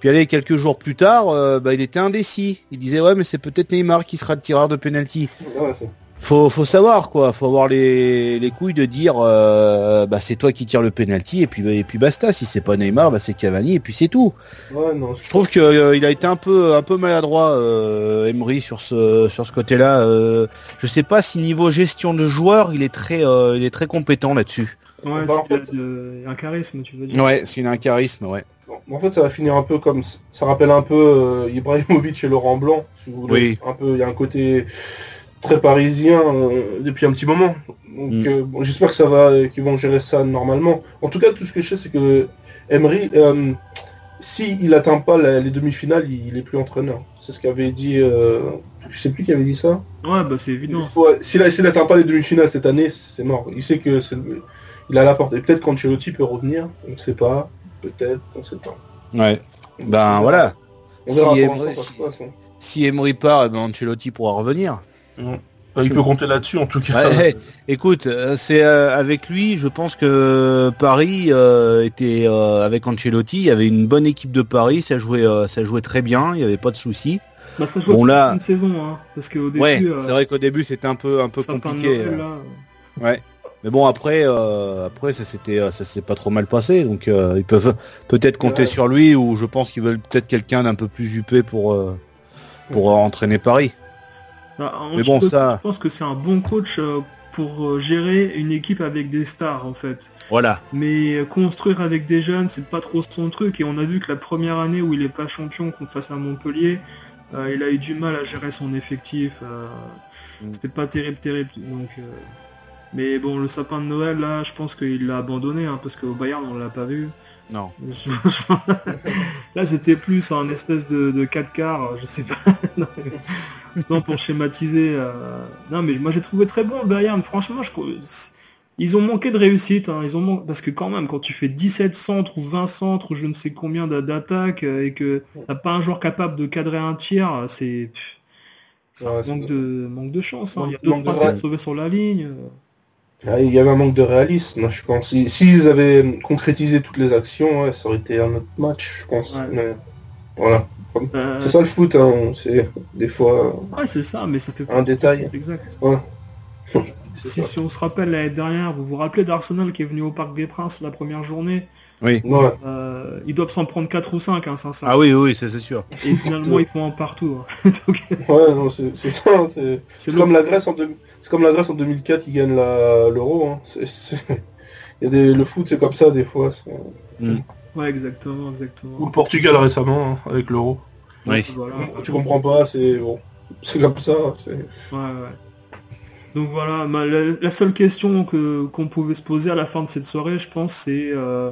Puis allez, quelques jours plus tard, euh, bah, il était indécis. Il disait ouais, mais c'est peut-être Neymar qui sera le tireur de penalty. Ouais, Faut, faut savoir quoi. Faut avoir les, les couilles de dire euh, bah c'est toi qui tires le penalty et puis et puis basta. Si c'est pas Neymar, bah c'est Cavani et puis c'est tout. ouais, non, Je trouve que euh, il a été un peu un peu maladroit euh, Emery sur ce sur ce côté-là. Euh, je sais pas si niveau gestion de joueurs, il est très euh, il est très compétent là-dessus. Ouais, Bah, en c'est fait- un charisme, tu veux dire. Ouais, c'est un charisme, ouais. Bon, en fait, ça va finir un peu comme ça rappelle un peu euh, Ibrahimovic et Laurent Blanc, si vous voulez. Oui. Un peu, il y a un côté très parisien euh, depuis un petit moment. Donc, Mm. euh, bon, j'espère que ça va, euh, qu'ils vont gérer ça normalement. En tout cas, tout ce que je sais, c'est que Emery, euh, si il atteint pas la- les demi-finales, il, il est plus entraîneur. C'est ce qu'avait dit. Euh, je sais plus qui avait dit ça. Ouais, bah c'est évident. S'il s'il n'atteint pas les demi-finales cette année, c'est mort. Il sait que c'est il a la porte. Et peut-être qu'Ancelotti peut revenir. On ne sait pas. Peut-être. On ne sait pas. Ouais. Ben voilà. On verra Si pour Emery- l'instant, ça se si- passe, hein. Si Emery part, eh ben Ancelotti pourra revenir. Il peut compter là-dessus en tout cas. Ouais, écoute, euh, c'est euh, avec lui, je pense que Paris euh, était euh, avec Ancelotti, il y avait une bonne équipe de Paris, ça jouait euh, ça jouait très bien, il y avait pas de soucis. Bah ça joue Bon, là- une saison, hein, parce qu'au début, ouais, euh, c'est vrai qu'au début c'était un peu un peu compliqué. Euh. Ouais. Mais bon après euh, après ça s'était euh, ça s'est pas trop mal passé donc euh, ils peuvent peut-être compter Ouais. sur lui ou je pense qu'ils veulent peut-être quelqu'un d'un peu plus huppé pour euh, pour entraîner Paris. Bah, Mais bon, ça- Je pense que c'est un bon coach euh, pour euh, gérer une équipe avec des stars, en fait. Voilà. Mais euh, construire avec des jeunes, c'est pas trop son truc. Et on a vu que la première année où il est pas champion qu'on face à Montpellier, euh, il a eu du mal à gérer son effectif. euh, Mm. C'était pas terrible, terrible. Donc, euh, Mais bon, le sapin de Noël, là, je pense qu'il l'a abandonné, hein, parce qu'au Bayern, on l'a pas vu. Non. Là, c'était plus un espèce de, de 4 quarts, je sais pas. non, pour schématiser. euh, Non, mais moi, j'ai trouvé très bon le Bayern. Franchement, je... ils ont manqué de réussite. hein. Ils ont man- Parce que quand même, quand tu fais 17 centres ou 20 centres ou je ne sais combien d'a- d'attaques euh, et que t'as pas un joueur capable de cadrer un tir, c'est... Ouais, manque de, manque de chance. hein. Il y a deux trois têtes sauvées sur la ligne. euh. Ah, Il y avait un manque de réalisme, je pense. Si- S'ils avaient concrétisé toutes les actions, ouais, ça aurait été un autre match, je pense. Ouais. Mais voilà. Euh, C'est ça le foot, hein. c'est des fois Ouais, c'est ça, mais ça fait un détail. Exact. Si, si on se rappelle l'année dernière, vous vous rappelez d'Arsenal qui est venu au Parc des Princes la première journée? Oui. Ouais. euh, Ils doivent s'en prendre 4 ou 5, hein, sincèrement. Ah oui oui, ça c'est sûr. Et finalement, ils font un partout. hein. Donc, Ouais, non, c'est ça. hein, C'est comme la Grèce en deux- c'est comme la Grèce en 2004 qui gagne la- l'euro. Hein. C'est- c'est- Il y a des... Le foot, c'est comme ça des fois. Ouais, exactement, Ou exactement. le Portugal récemment hein, avec l'euro. Oui. Voilà. Tu comprends pas, c'est bon. C'est comme ça. c'est- Ouais, ouais. Donc voilà, ma- la, la seule question que qu'on pouvait se poser à la fin de cette soirée, je pense, c'est euh,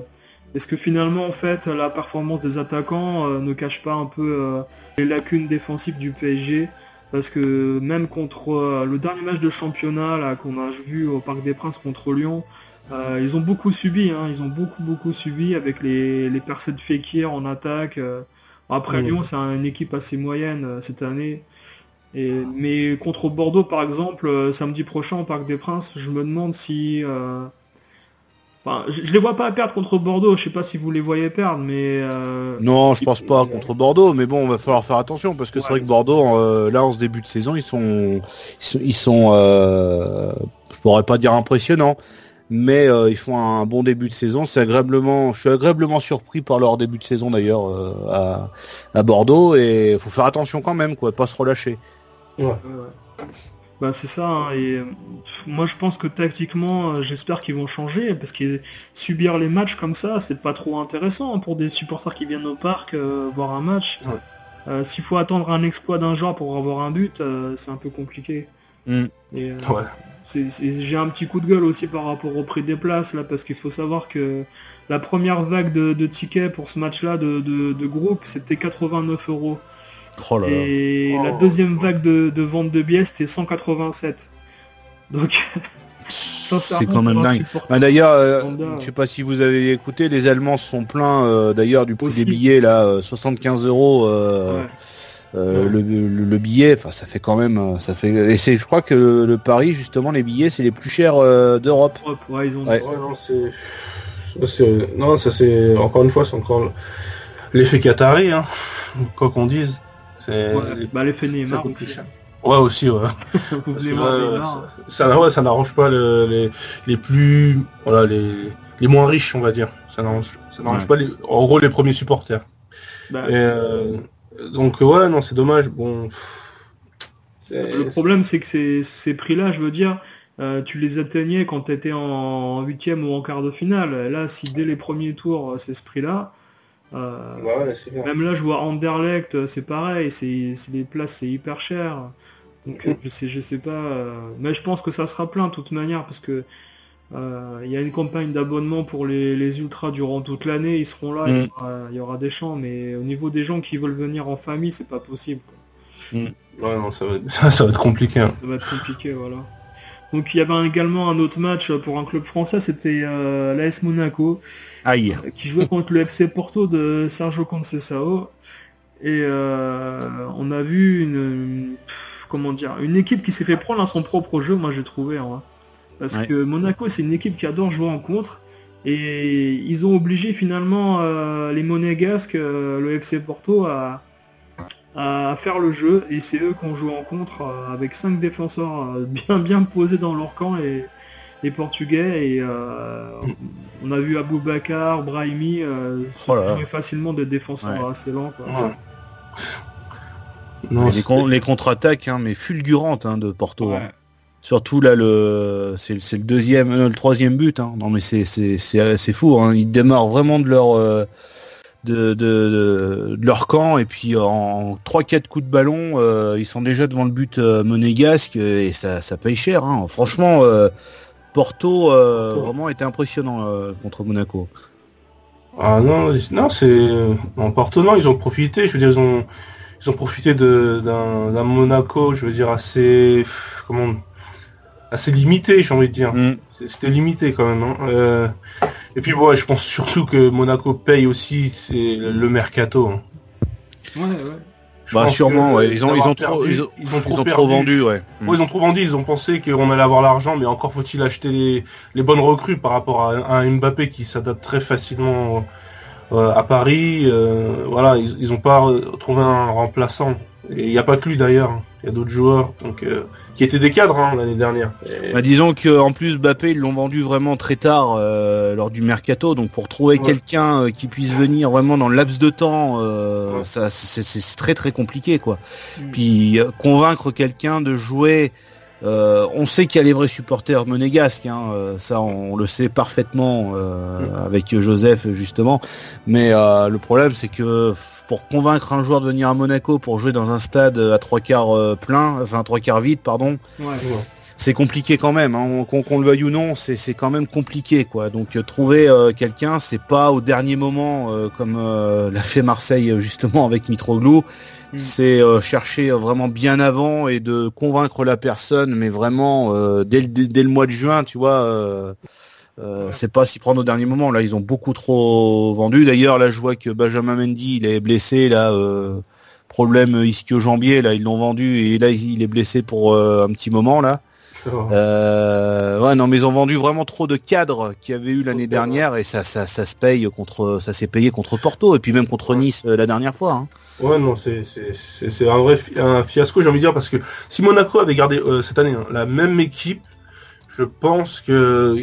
est-ce que finalement, en fait, la performance des attaquants euh, ne cache pas un peu euh, les lacunes défensives du PSG Parce que même contre euh, le dernier match de championnat là qu'on a vu au Parc des Princes contre Lyon, euh, ils ont beaucoup subi, hein, ils ont beaucoup beaucoup subi avec les, les percées de Fekir en attaque. euh. Après Mhm. Lyon, c'est une équipe assez moyenne euh, cette année. Et, mais contre Bordeaux, par exemple, euh, samedi prochain au Parc des Princes, je me demande si... euh, Enfin, je, je les vois pas perdre contre Bordeaux, je sais pas si vous les voyez perdre, mais... euh, Non, je pense pas contre Bordeaux, mais bon, va falloir faire attention parce que c'est vrai que Bordeaux, euh, là, en ce début de saison, ils sont, ils sont, ils sont, euh, je pourrais pas dire impressionnants, mais euh, ils font un bon début de saison. C'est agréablement, je suis agréablement surpris par leur début de saison d'ailleurs euh, à, à Bordeaux et faut faire attention quand même, quoi, pas se relâcher. Ouais. Ouais, ouais. Bah c'est ça, hein, et euh, moi je pense que tactiquement, euh, j'espère qu'ils vont changer, parce que subir les matchs comme ça, c'est pas trop intéressant hein, pour des supporters qui viennent au parc euh, voir un match. Ouais. Euh, S'il faut attendre un exploit d'un genre pour avoir un but, euh, c'est un peu compliqué. Mm. Et, euh, Ouais. J'ai un petit coup de gueule aussi par rapport au prix des places, là, parce qu'il faut savoir que la première vague de, de tickets pour ce match-là de, de, de groupe, c'était 89 euros. Oh là là. Et Oh. la deuxième vague de, de vente de billets, c'était 187. Donc, C'est quand même dingue. Ah, d'ailleurs, euh, je sais pas si vous avez écouté, les Allemands se sont plaints euh, d'ailleurs du prix Aussi. des billets là, euh, 75 euros. euh, ouais. Euh, le, le, billet, enfin ça fait quand même, ça fait. Et c'est, je crois que le, Paris justement les billets c'est les plus chers d'Europe. Ouais, ils ont. Ouais. non, c'est, non, ça c'est encore une fois c'est encore l'effet Qatari, hein, quoi qu'on dise. C'est bah, l'effet Neymar aussi. Ouais aussi ouais. ça, ça n'arrange pas les, les plus voilà les, les moins riches on va dire. Ça n'arrange ça n'arrange pas les, en gros les premiers supporters. Bah, euh, donc ouais, non, c'est dommage. Bon. Le problème, c'est que ces, ces prix-là, je veux dire, euh, tu les atteignais quand tu étais en huitième ou en quart de finale. Là, si dès les premiers tours, c'est ce prix-là, euh, même là, je vois Anderlecht, c'est pareil, c'est les places, c'est hyper cher. Donc je sais, je sais pas, mais je pense que ça sera plein de toute manière parce que euh, il y a une campagne d'abonnement pour les, ultras durant toute l'année, ils seront là, mm. il, y aura, des champs, mais au niveau des gens qui veulent venir en famille, c'est pas possible. Mm. Ouais, non, ça va, être, ça, va être compliqué. Hein. Ça va être compliqué, voilà. Donc il y avait également un autre match pour un club français, c'était euh, l'AS Monaco, Aïe. qui jouait contre le FC Porto de Sergio Conceição. Et euh, on a vu une, comment dire, une équipe qui s'est fait prendre à son propre jeu, moi j'ai trouvé. Hein. Parce que Monaco, c'est une équipe qui adore jouer en contre. Et ils ont obligé finalement euh, les Monégasques, euh, le FC Porto, à, faire le jeu. Et c'est eux qui ont joué en contre euh, avec cinq défenseurs bien bien posés dans leur camp, les, les Portugais. Et on a vu Bakar, Brahimi oh jouer facilement des défenseurs assez lents. les, contre-attaques, hein, mais fulgurantes hein, de Porto. Hein. Surtout là, le c'est le deuxième, euh, le troisième but. Hein. Non mais c'est c'est fou. Hein. Ils démarrent vraiment de leur euh, de, de, leur camp et puis en 3-4 coups de ballon, euh, ils sont déjà devant le but monégasque et ça, ça paye cher. Hein. Franchement, Porto vraiment était impressionnant contre Monaco. Ah non, non c'est en Porto non, ils ont profité. Je veux dire, ils ont ils ont profité d'un Monaco, je veux dire assez comment assez limité, j'ai envie de dire. Mm. C'était limité quand même. Hein. Euh, et puis bon, je pense surtout que Monaco paye aussi c'est le mercato. Hein. Ouais, ouais. bah sûrement, ouais. ils ont ils ont trop ils ont, trop, vendu, ouais. ils ont trop vendu. Ils ont pensé qu'on allait avoir l'argent, mais encore faut-il acheter les, bonnes recrues par rapport à, un Mbappé qui s'adapte très facilement euh, à Paris. Euh, voilà, ils, ils ont pas trouvé un remplaçant. Et il n'y a pas que lui d'ailleurs. Hein. Il y a d'autres joueurs. Donc qui étaient des cadres hein, l'année dernière. Bah, disons que en plus Mbappé ils l'ont vendu vraiment très tard euh, lors du mercato, donc pour trouver quelqu'un euh, qui puisse venir vraiment dans le laps de temps, euh, ça c'est très très compliqué quoi. Mm. Puis convaincre quelqu'un de jouer. on sait qu'il y a les vrais supporters monégasques, hein, ça on le sait parfaitement mm. avec Joseph justement. Mais le problème c'est que pour convaincre un joueur de venir à Monaco pour jouer dans un stade à trois quarts euh, plein, enfin trois quarts vide, pardon. C'est compliqué quand même, hein. qu'on le veuille ou non, c'est quand même compliqué quoi. Donc euh, trouver euh, quelqu'un, c'est pas au dernier moment comme l'a fait Marseille justement avec Mitroglou. Mm. C'est chercher vraiment bien avant et de convaincre la personne, mais vraiment dès le, dès, le mois de juin, tu vois euh, c'est pas s'y prendre au dernier moment. Là, ils ont beaucoup trop vendu. D'ailleurs, là, je vois que Benjamin Mendy, il est blessé. Là, euh, problème ischio-jambier. Là, ils l'ont vendu et là, il est blessé pour euh, un petit moment là. ouais, non, mais ils ont vendu vraiment trop de cadres qu'il y avait eu l'année dernière et ça, ça, ça se paye contre, ça s'est payé contre Porto et puis même contre Nice la dernière fois. Hein. Ouais, non, c'est un vrai un fiasco, j'ai envie de dire, parce que si Monaco avait gardé cette année hein, la même équipe, je pense que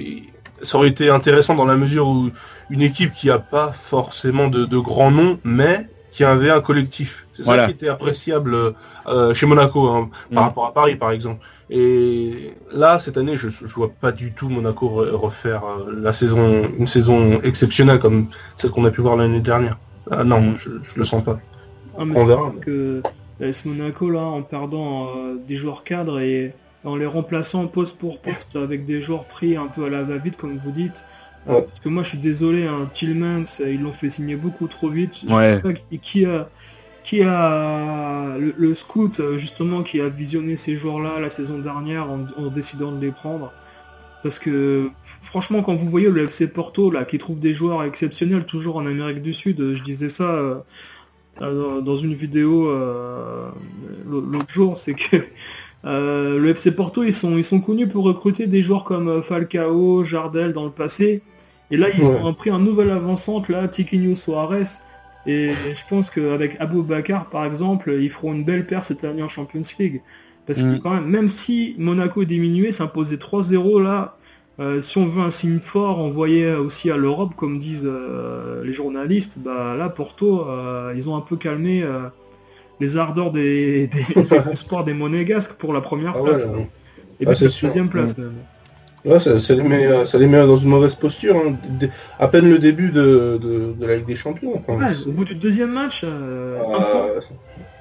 ça aurait été intéressant dans la mesure où une équipe qui a pas forcément de, de grands noms, mais qui avait un collectif. C'est ça qui était appréciable euh, chez Monaco hein, par mm. rapport à Paris par exemple. Et là cette année je, je vois pas du tout Monaco refaire euh, la saison une saison exceptionnelle comme celle qu'on a pu voir l'année dernière. Ah, non, mm. je, je, le sens pas. Ah, On verra. Que Monaco là en perdant euh, des joueurs cadres et en les remplaçant poste pour poste avec des joueurs pris un peu à la va-vite comme vous dites. Parce que moi je suis désolé, hein, Tillmans, ils l'ont fait signer beaucoup trop vite. Ouais. qui a, qui a le, scout justement qui a visionné ces joueurs-là la saison dernière en, décidant de les prendre. Parce que franchement quand vous voyez le FC Porto là qui trouve des joueurs exceptionnels toujours en Amérique du Sud, je disais ça dans une vidéo l'autre jour, c'est que le FC Porto, ils sont, ils sont connus pour recruter des joueurs comme Falcao, Jardel dans le passé. Et là, ils ont pris un nouvel avant-centre, là, Tiquinho Soares. Et je pense qu'avec Abou Bakar, par exemple, ils feront une belle paire cette année en Champions League. Parce que mm. quand même, même si Monaco diminuait, s'imposait 3-0 là, euh, si on veut un signe fort, on voyait aussi à l'Europe, comme disent euh, les journalistes, bah là Porto, euh, ils ont un peu calmé les ardeurs des, des, espoirs des Monégasques pour la première ah place. Et ah, puis la deuxième place Ouais, ça, ça, les met, ça, les met, dans une mauvaise posture. Hein. À peine le début de, de, de, la Ligue des Champions. Ouais, au bout du deuxième match.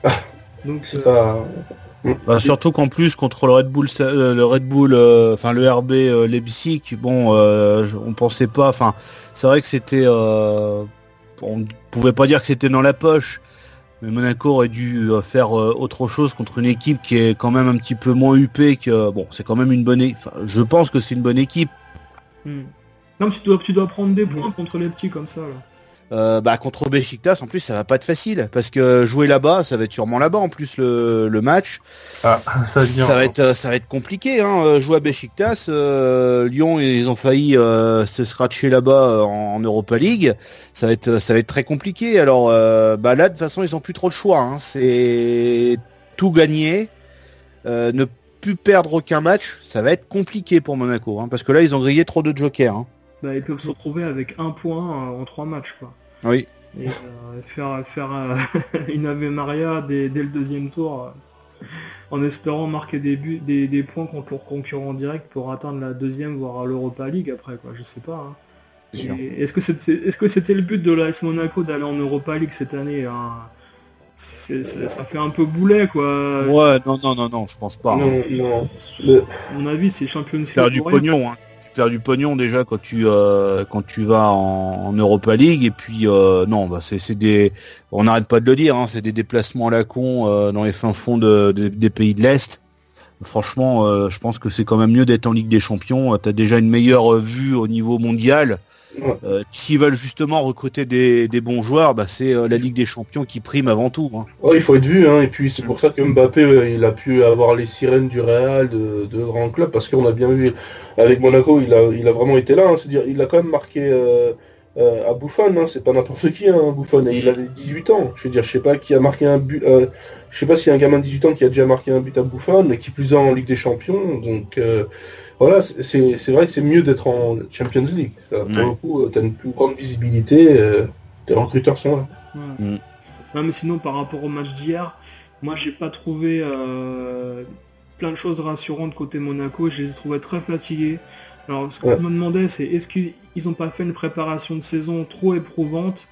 Ah, Donc, bah, surtout qu'en plus contre le Red Bull, euh, le Red Bull, euh, enfin le RB euh, Leipzig, bon, on pensait pas. Enfin, c'est vrai que c'était, on pouvait pas dire que c'était dans la poche, mais Monaco aurait dû faire autre chose contre une équipe qui est quand même un petit peu moins huppée que. Bon, c'est quand même une bonne. Enfin, je pense que c'est une bonne équipe. Hmm. Non, tu dois, tu dois prendre des points contre les petits comme ça. Là. Euh, bah, contre Besiktas, en plus, ça va pas être facile parce que jouer là-bas, ça va être sûrement là-bas en plus le, le match. Ah, ça, ça va être ça va être compliqué. Hein. Euh, jouer à Besiktas, euh, Lyon, ils ont failli se scratcher là-bas en, Europa League. Ça va être ça va être très compliqué. Alors bah là, de toute façon, ils ont plus trop de choix. Hein. C'est tout gagner, ne plus perdre aucun match. Ça va être compliqué pour Monaco, hein, parce que là, ils ont grillé trop de jokers. Bah, ils peuvent se retrouver avec un point en trois matchs, quoi. Oui. Et euh, faire, faire euh, une Ave Maria dès, le deuxième tour euh, en espérant marquer des, buts, des, points contre leurs concurrents directs pour atteindre la deuxième voire l'Europa League après quoi. Je sais pas hein. est-ce que c'était est-ce que c'était le but de l'AS Monaco d'aller en Europa League cette année hein? Ça fait un peu boulet quoi. Ouais non non non non je pense pas non, non. mon avis c'est Champions League du pognon hein perds du pognon déjà quand tu euh, quand tu vas en, Europa League. Et puis euh, non bah c'est des on n'arrête pas de le dire hein, c'est des déplacements à la con euh, dans les fins fonds de, des pays de l'est. Franchement je pense que c'est quand même mieux d'être en Ligue des Champions. Tu as déjà une meilleure vue au niveau mondial euh, s'ils veulent justement recruter des, bons joueurs, bah, c'est euh, la Ligue des Champions qui prime avant tout. Hein. il faut être vu, hein, et puis c'est pour ça que Mbappé euh, a pu avoir les sirènes du Real, de, grands clubs, parce qu'on a bien vu avec Monaco, il a, vraiment été là. Hein. c'est-à-dire, il a quand même marqué à Buffon, c'est pas n'importe qui, hein, Buffon, il avait 18 ans. Je veux dire, je sais pas qui a marqué un but. je sais pas s'il y a un gamin de 18 ans qui a déjà marqué un but à Buffon, mais qui plus en Ligue des Champions, donc voilà, c'est vrai que c'est mieux d'être en Champions League. pour le coup, euh, tu as une plus grande visibilité, euh, les recruteurs sont là. Mm. Non, mais sinon, par rapport au match d'hier, moi, j'ai pas trouvé euh, plein de choses rassurantes côté Monaco. Je les ai trouvés très fatigués. Alors, ce que je me demandais, c'est est-ce qu'ils n'ont pas fait une préparation de saison trop éprouvante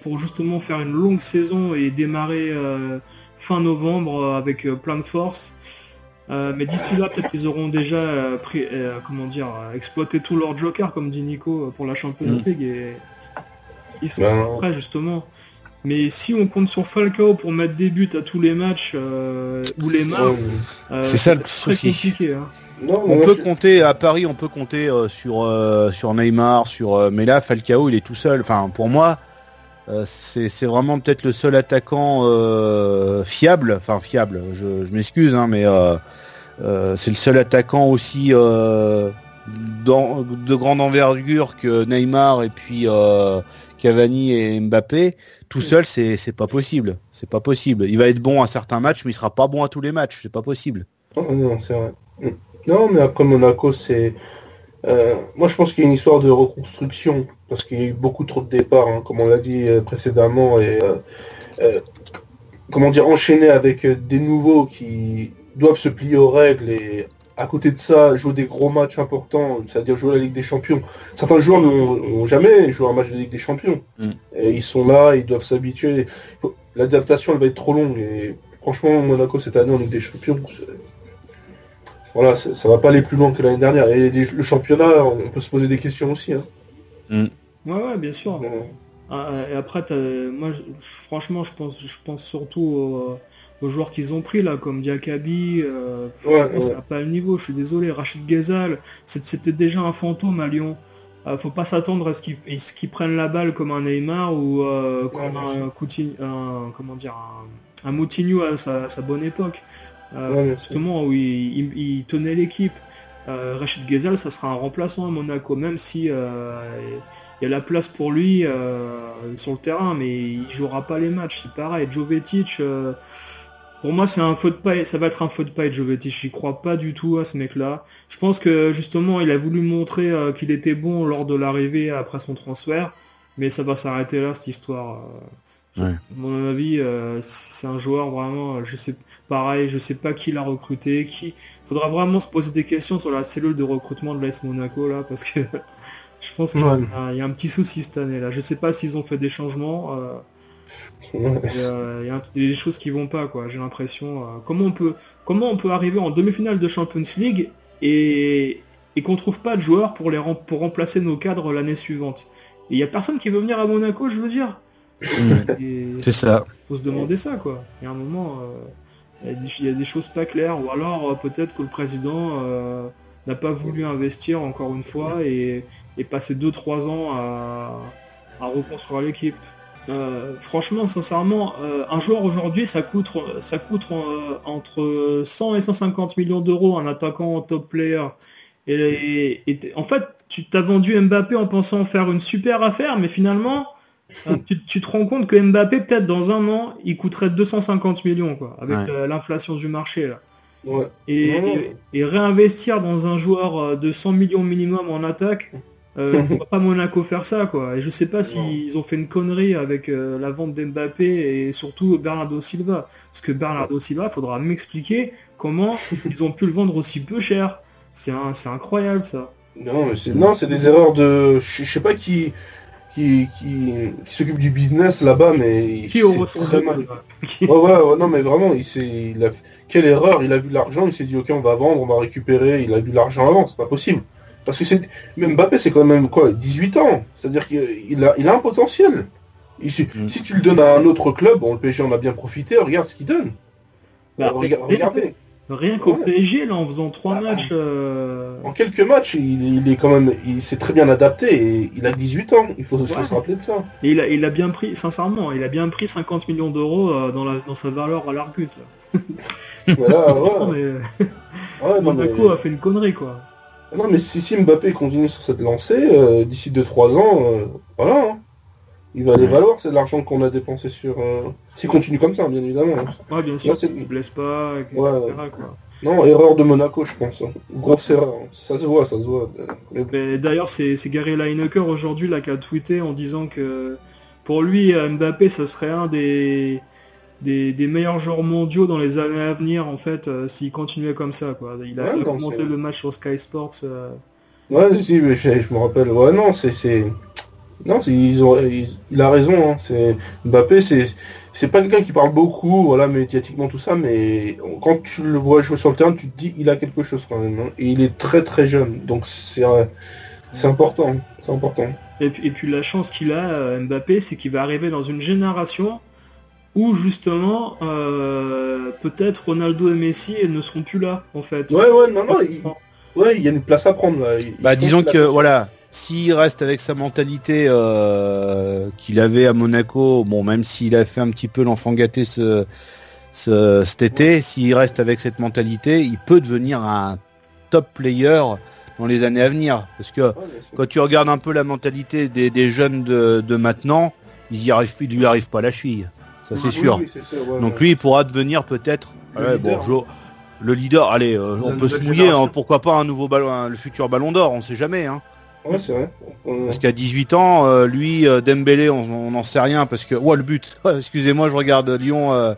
pour justement faire une longue saison et démarrer fin novembre avec plein de force euh, mais d'ici là, peut-être qu'ils auront déjà euh, pris, euh, comment dire, exploité tout leur joker, comme dit Nico, pour la Champions mm. League et ils sont ben prêts justement. Mais si on compte sur Falcao pour mettre des buts à tous les matchs ou les marques, c'est ça le très compliqué. Hein. on peut compter à Paris, on peut compter sur sur Neymar, sur mais là Falcao il est tout seul. Enfin pour moi, c'est vraiment peut-être le seul attaquant fiable, enfin fiable. Je, je m'excuse, hein, mais euh, c'est le seul attaquant aussi euh, de grande envergure que Neymar et puis euh, Cavani et Mbappé. Tout seul, c'est c'est pas possible. C'est pas possible. Il va être bon à certains matchs, mais il sera pas bon à tous les matchs. C'est pas possible. Oh, non, c'est vrai. Non, mais après Monaco, c'est moi, je pense qu'il y a une histoire de reconstruction parce qu'il y a eu beaucoup trop de départs, hein, comme on l'a dit précédemment, et comment dire, enchaîné avec des nouveaux qui doivent se plier aux règles et à côté de ça, jouer des gros matchs importants, c'est-à-dire jouer la Ligue des Champions. Certains joueurs n'ont jamais joué un match de Ligue des Champions. Mm. Et ils sont là, ils doivent s'habituer. L'adaptation, elle va être trop longue. Et franchement, Monaco, cette année en Ligue des Champions, voilà, ça va pas aller plus loin que l'année dernière. Et le championnat, on peut se poser des questions aussi. Hein. Mm. Ouais, ouais, bien sûr. Ah, et après, moi, franchement, je pense, je pense surtout aux joueurs qu'ils ont pris là, comme Diakabi, euh, ça n'a pas le niveau, je suis désolé, Rachid Ghezal, c'était déjà un fantôme à Lyon. euh, faut pas s'attendre à ce qu'ils prennent la balle comme un Neymar ou euh, comme un, Coutinho, comment dire, un, Moutinho à sa, bonne époque. Euh, justement où il, tenait l'équipe. Rachid Ghezel, ça sera un remplaçant à Monaco, même si il y a la place pour lui sur le terrain, mais il jouera pas les matchs. C'est pareil, Jovetic pour moi, c'est un faux de paille, ça va être un faux de paille, Jovetic. J'y crois pas du tout à ce mec-là. Je pense que justement, il a voulu montrer euh, qu'il était bon lors de l'arrivée après son transfert, mais ça va s'arrêter là, cette histoire. Euh. mon avis, euh, c'est un joueur vraiment, je sais, pareil, je sais pas qui l'a recruté, qui. Faudra vraiment se poser des questions sur la cellule de recrutement de l'AS Monaco là, parce que je pense qu'il y, a un petit souci cette année là. Je sais pas s'ils ont fait des changements. Il y, a, des choses qui vont pas, quoi. J'ai l'impression. Euh, comment on peut, comment on peut arriver en demi-finale de Champions League et, et qu'on trouve pas de joueurs pour les pour remplacer nos cadres l'année suivante? Il y a personne qui veut venir à Monaco, je veux dire. C'est ça. Faut se demander ça, quoi. Il y a un moment, euh, il, y a des, choses pas claires, ou alors euh, peut-être que le président n'a pas voulu investir encore une fois et, et passer 2-3 ans à, à reconstruire l'équipe. Euh, franchement, sincèrement, euh, un joueur aujourd'hui, ça coûte, ça coûte euh, entre 100 et 150 millions d'euros un attaquant top player. Et, en fait, tu t'as vendu Mbappé en pensant faire une super affaire, mais finalement, tu, te rends compte que Mbappé, peut-être dans un an, il coûterait 250 millions, quoi, avec l'inflation du marché là. Et, et, réinvestir dans un joueur de 100 millions minimum en attaque, euh, on va pas Monaco faire ça quoi. Et je sais pas s'ils ont fait une connerie avec euh, la vente d'Mbappé et surtout Bernardo Silva. Parce que Bernardo Silva, faudra m'expliquer comment ils ont pu le vendre aussi peu cher. C'est incroyable ça. Non, c'est non, c'est des erreurs de, je sais pas qui qui, qui, s'occupe du business là-bas, mais qui au très mal. ouais, ouais, non, mais vraiment, il s'est, il a... quelle erreur Il a vu l'argent, il s'est dit ok, on va vendre, on va récupérer. Il a vu l'argent avant, c'est pas possible. Parce que c'est même Mbappé, c'est quand même quoi 18 ans. C'est-à-dire qu'il a, il a un potentiel. Mm. Si tu le donnes à un autre club, bon, le PSG en a bien profité, regarde ce qu'il donne. Bah, regardez. Rien qu'au PSG, là, en faisant trois ah, matchs. Euh, en quelques matchs, il, est quand même, il s'est très bien adapté et il a 18 ans. Il faut, se rappeler de ça. Et il a, il a bien pris, sincèrement, il a bien pris 50 millions d'euros euh, dans, dans sa valeur à l'Argus. voilà, ouais. mais... a fait une connerie, quoi. Non, mais si, si Mbappé continue sur cette lancée, euh, d'ici 2-3 ans, euh, voilà. Hein. Il va aller valoir, c'est de l'argent qu'on a dépensé sur... Euh, s'il continue comme ça, bien évidemment. Ouais, bien sûr, s'il ne blesse pas, etc. Quoi. Non, erreur de Monaco, je pense. Hein. Grosse erreur. Ça se voit, ça se voit. D'ailleurs, c'est Gary Lineker aujourd'hui là qui a tweeté en disant que pour lui, Mbappé, ça serait un des des, meilleurs joueurs mondiaux dans les années à venir en fait euh, s'il continuait comme ça quoi. Il a, commenté le match sur Sky Sports. Euh. Ouais si mais je, me rappelle. Ouais non c'est non ils ont il, a raison. Hein. C'est Mbappé c'est pas quelqu'un qui parle beaucoup voilà médiatiquement tout ça mais quand tu le vois jouer sur le terrain tu te dis il a quelque chose quand même hein. et il est très très jeune donc c'est c'est important c'est important. Et puis, et puis la chance qu'il a euh, Mbappé c'est qu'il va arriver dans une génération où justement euh, peut-être Ronaldo et Messi ne seront plus là en fait. Ouais ouais non non il... ouais il y a une place à prendre là. bah disons que voilà s'il reste avec sa mentalité euh, qu'il avait à Monaco bon même s'il a fait un petit peu l'enfant gâté ce, ce, cet été s'il reste avec cette mentalité il peut devenir un top player dans les années à venir parce que quand tu regardes un peu la mentalité des, des jeunes de, de maintenant ils y arrivent il lui arrive pas la cheville ça c'est sûr. Donc lui, il pourra devenir peut-être bon, le leader. Allez, euh, on peut se mouiller. Hein, pourquoi pas un nouveau ballon, le futur Ballon d'Or On sait jamais. Hein. Ouais, c'est vrai. Parce qu'à 18 ans, euh, lui, euh, Dembélé, on n'en sait rien parce que, ouais, le but. Excusez-moi, je regarde Lyon.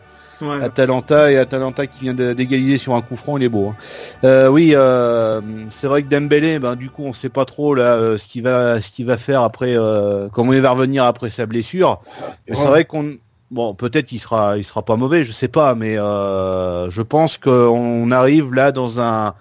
Atalanta et Atalanta qui vient d'égaliser sur un coup franc, il est beau. Hein. oui, c'est vrai que Dembélé, ben du coup, on sait pas trop là ce qu'il va, ce qu'il va faire après, comment il va revenir après sa blessure. C'est vrai qu'on Bon, peut-être il sera, il sera pas mauvais, je sais pas, mais euh, je pense qu'on arrive là dans un,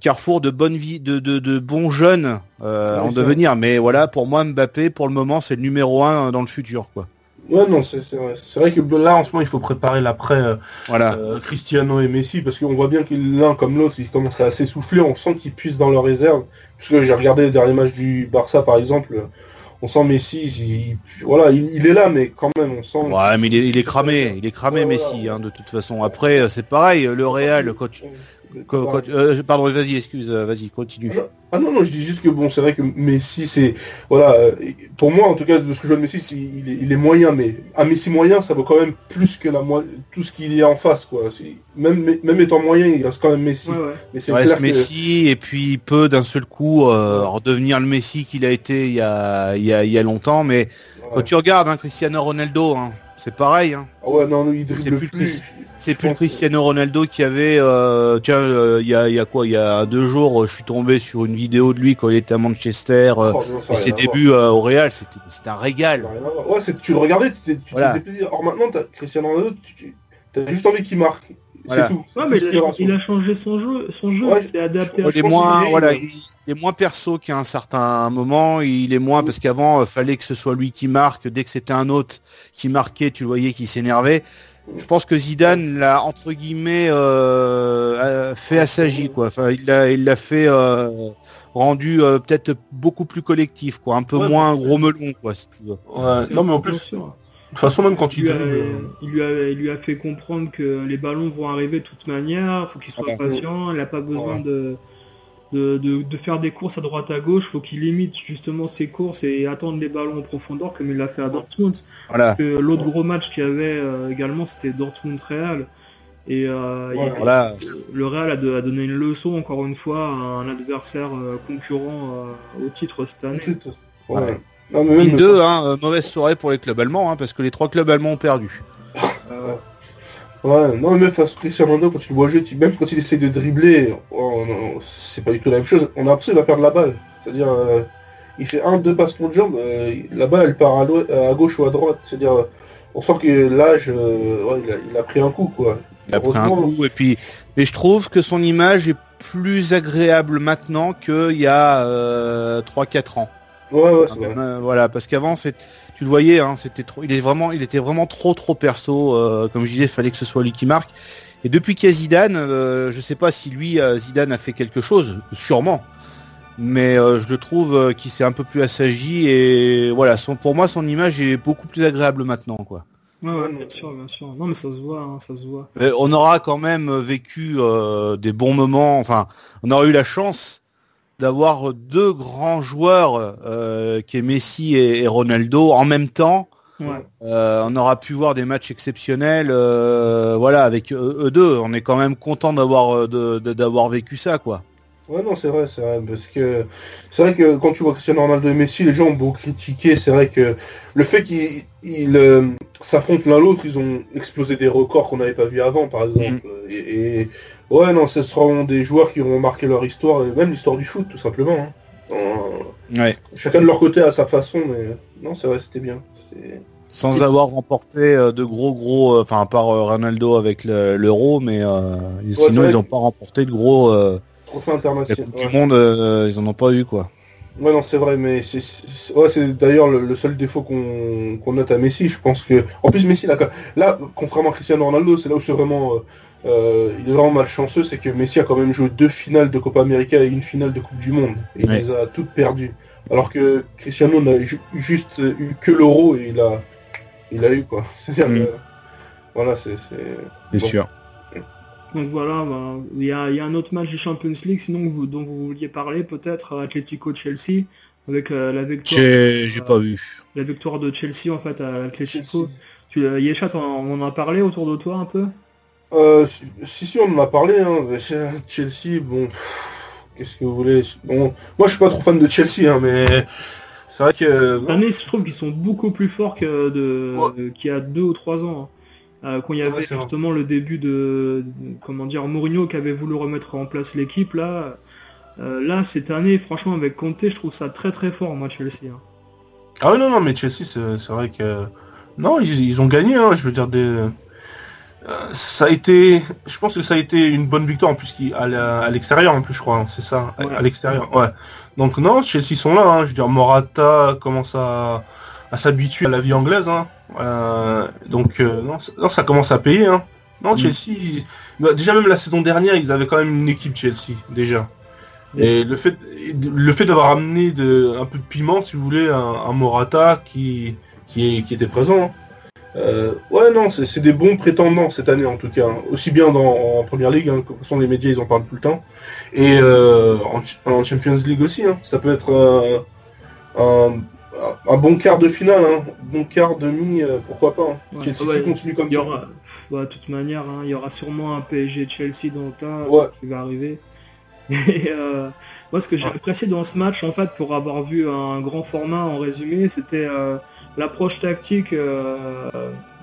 carrefour de bonne vie, de, de, bons jeunes euh, en devenir. Mais voilà, pour moi, Mbappé, pour le moment, c'est le numéro un dans le futur, quoi. Ouais, non, c'est vrai. C'est vrai que là, en ce moment, il faut préparer l'après euh, Voilà. euh, Cristiano et Messi, parce qu'on voit bien que l'un comme l'autre, ils commencent à s'essouffler, on sent qu'ils puissent dans leur réserve. Parce que j'ai regardé les derniers matchs du Barça, par exemple, euh, on sent Messi, il, voilà, il, il est là, mais quand même, on sent... Ouais, mais il est, il est cramé, il est cramé Ouais, Messi, hein, de toute façon. Après, euh, c'est pareil, le Real, quand tu... euh, pardon, vas-y, excuse, euh, vas-y, continue. Ah non, non, je dis juste que bon, c'est vrai que Messi, c'est... Voilà, euh, pour moi, en tout cas, de ce que je vois de Messi, c'est- il est, il est moyen, mais un Messi moyen, ça vaut quand même plus que la tout ce qu'il y a en face, quoi. Même, même étant moyen, il reste quand même Messi. Ouais, ouais. Mais c'est Ouais, clair ce Messi, et puis il peut d'un seul coup euh, redevenir le Messi qu'il a été il y a, il y a, il y a longtemps. Mais quand tu regardes hein, Cristiano Ronaldo, hein, c'est pareil. Hein. Ah ouais, non, lui, il C'est dribble plus plus. Chris- C'est plus Cristiano Ronaldo qui avait, euh, tiens, euh, il y, a, il y a quoi Il y a deux jours, euh, je suis tombé sur une vidéo de lui quand il était à Manchester. euh, Oh, non, et ses débuts au Real, c'était un régal. Ouais, tu le regardais, tu t'es Voilà. Or maintenant, t'as Cristiano Ronaldo, tu as juste envie qu'il marque. Voilà. Tout. Ouais, mais il a, il changé son jeu, son jeu, Ouais. il s'est adapté à Il est moins, qu'il voilà, il il est moins perso qu'à un certain moment. Il est moins parce qu'avant, euh, fallait que ce soit lui qui marque. Dès que c'était un autre qui marquait, tu voyais qui s'énervait. Je pense que Zidane l'a entre guillemets euh, a fait assagi quoi. Enfin, il l'a, il l'a fait euh, rendu euh, peut-être beaucoup plus collectif quoi, un peu Ouais, moins gros melon quoi si tu veux. Ouais, non, mais en plus, de toute façon, même quand Il il lui, a, dribble, euh, il, lui a, il lui a fait comprendre que les ballons vont arriver de toute manière, faut qu'il soit Voilà. patient, il n'a pas besoin Ouais. de, de, de, de faire des courses à droite à gauche, faut qu'il limite justement ses courses et attendre les ballons en profondeur comme il l'a fait à Dortmund. Voilà. Que L'autre gros match qu'il y avait euh, également c'était Dortmund-Real. Et euh, il- le Real a, de- a donné une leçon encore une fois à un adversaire euh, concurrent euh, au titre cette année. Ouais. Ouais. Non, mais même- Ligne 2, hein, euh, mauvaise soirée pour les clubs allemands, hein, parce que les trois clubs allemands ont perdu. Euh, Ouais, non, mais face à Cristiano quand tu le vois jouer, tu- même quand il essaie de dribbler, oh, c'est pas du tout la même chose. On a l'impression qu'il va perdre la balle. C'est-à-dire, euh, il fait un, deux passes de jambe, euh, la balle elle part à, gauche ou à droite. C'est-à-dire, on sent que l'âge, ouais, il, a, il a pris un coup, quoi. Il a pris un coup et puis mais je trouve que son image est plus agréable maintenant qu'il y a euh, 3-4 ans. Ouais, ouais, c'est. Euh, voilà, parce qu'avant c'est tu le voyais, hein, c'était trop, il est vraiment, il était vraiment trop trop perso. euh, comme je disais, il fallait que ce soit lui qui marque. Et depuis qu'il y a Zidane, euh, je sais pas si lui euh, Zidane a fait quelque chose, sûrement. Mais euh, je le trouve euh, qu'il s'est un peu plus assagi et voilà, son, pour moi son image est beaucoup plus agréable maintenant quoi. ouais, ouais, bien sûr, bien sûr. Non mais ça se voit, hein, ça se voit. On aura quand même vécu euh, des bons moments. Enfin, on aura eu la chance d'avoir deux grands joueurs, euh, qui est Messi et, et Ronaldo, en même temps. Ouais. Euh, on aura pu voir des matchs exceptionnels, euh, voilà, avec eux, eux deux. On est quand même content d'avoir d'avoir vécu ça, quoi. Ouais, non, c'est vrai, c'est vrai, parce que c'est vrai que quand tu vois Cristiano Ronaldo et Messi, les gens ont beaucoup critiqué. C'est vrai que le fait qu'ils ils, euh, s'affrontent l'un l'autre, ils ont explosé des records qu'on n'avait pas vu avant, par exemple. Et, et- ouais, non, ce seront des joueurs qui auront marqué leur histoire, et même l'histoire du foot, tout simplement. hein. En- Ouais. chacun de leur côté à sa façon, mais non, c'est vrai, c'était bien. Sans avoir remporté euh, de gros gros, euh, enfin à part euh, Ronaldo avec le- l'Euro, mais euh, sinon ils n'ont pas remporté de gros. euh, Trophée international. Ouais. du Monde, euh, ils en ont pas eu, quoi. Ouais, non, c'est vrai, mais c'est ouais, d'ailleurs le, le seul défaut qu'on note à Messi. Je pense que, en plus, Messi, là, contrairement à Cristiano Ronaldo, c'est là où c'est vraiment, euh, euh, il est vraiment malchanceux, c'est que Messi a quand même joué deux finales de Copa América et une finale de Coupe du Monde, et il les a toutes perdues. Alors que Cristiano n'a ju- juste eu que l'Euro et il a, il a eu quoi. C'est-à-dire, Mm. que, voilà, c'est, Bon. sûr. Donc voilà, bah, il y, a, il y a un autre match du Champions League, sinon vous, dont vous vouliez parler peut-être, euh, Atlético-Chelsea, avec euh, la victoire. J'ai j'ai euh, pas vu. La victoire de Chelsea en fait à Atlético. Chelsea. Tu, Yesha, t'en- on en a parlé autour de toi un peu? Euh, si, si, on en a parlé, hein, Chelsea, bon, qu'est-ce que vous voulez? Bon, Moi, je suis pas trop fan de Chelsea, hein, mais c'est vrai que... Cette année, je trouve qu'ils sont beaucoup plus forts que de, Ouais. qu'il y a deux ou trois ans. hein. Euh, quand il y avait Ouais, c'est vrai. justement le début de, comment dire, Mourinho qui avait voulu remettre en place l'équipe, là, euh, là, cette année, franchement, avec Conte, je trouve ça très très fort, moi, Chelsea. hein. Ah oui, non, non, mais Chelsea, c'est c'est vrai que... Non, ils, ils ont gagné, hein, je veux dire, des... ça a été, je pense que ça a été une bonne victoire en plus qui à l'extérieur en plus je crois, hein, c'est ça, à- Ouais. à l'extérieur, ouais. Donc non, Chelsea sont là, hein, je veux dire Morata commence à, à s'habituer à la vie anglaise, hein. Euh, donc euh, non, non, ça commence à payer. Non, Mm. Chelsea, ils- bah, déjà même la saison dernière, ils avaient quand même une équipe Chelsea déjà. Et le fait, le fait d'avoir amené de, un peu de piment, si vous voulez, un, un Morata qui, qui, est- qui était présent. Euh, ouais, non, c'est des bons prétendants cette année en tout cas. hein. Aussi bien dans, en Première Ligue, hein, que de toute façon les médias ils en parlent tout le temps. Et euh, en, ch- en Champions League aussi. hein. Ça peut être euh, un, un bon quart de finale, hein. bon quart demi, pourquoi pas. hein. Ouais. Chelsea ouais, continue comme Il y ça. aura, bah, de toute manière, il y aura sûrement un PSG Chelsea dans le tas Ouais. qui va arriver. Et euh, moi, ce que j'ai apprécié dans ce match, en fait, pour avoir vu un grand format en résumé, c'était euh, l'approche tactique euh,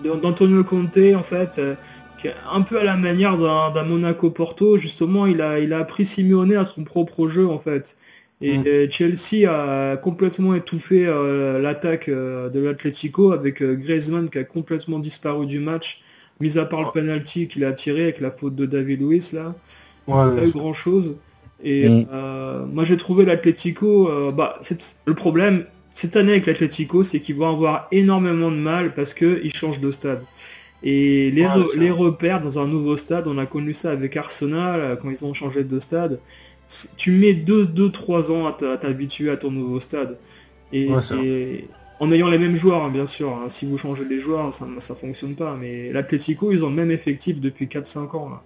d'Antonio Conte, en fait, euh, qui est un peu à la manière d'un Monaco Porto. Justement, il a, il a appris Simeone à son propre jeu, en fait. Et Mm. euh, Chelsea a complètement étouffé euh, l'attaque euh, de l'Atlético avec euh, Griezmann qui a complètement disparu du match, mis à part le penalty qu'il a tiré avec la faute de David Luiz là, Ouais, pas eu grand chose. Et Mm. moi j'ai trouvé l'Atlético, bah c'est le problème cette année avec l'Atlético, c'est qu'ils vont avoir énormément de mal parce que ils changent de stade. Et les, Ouais, re- c'est les repères dans un nouveau stade, on a connu ça avec Arsenal euh, quand ils ont changé de stade. Tu mets 2-3 ans à t'habituer à ton nouveau stade. Et, Ouais, en ayant les mêmes joueurs, hein, bien sûr. hein. Si vous changez les joueurs, ça ça fonctionne pas. Mais l'Atlético, ils ont le même effectif depuis 4-5 ans. Là.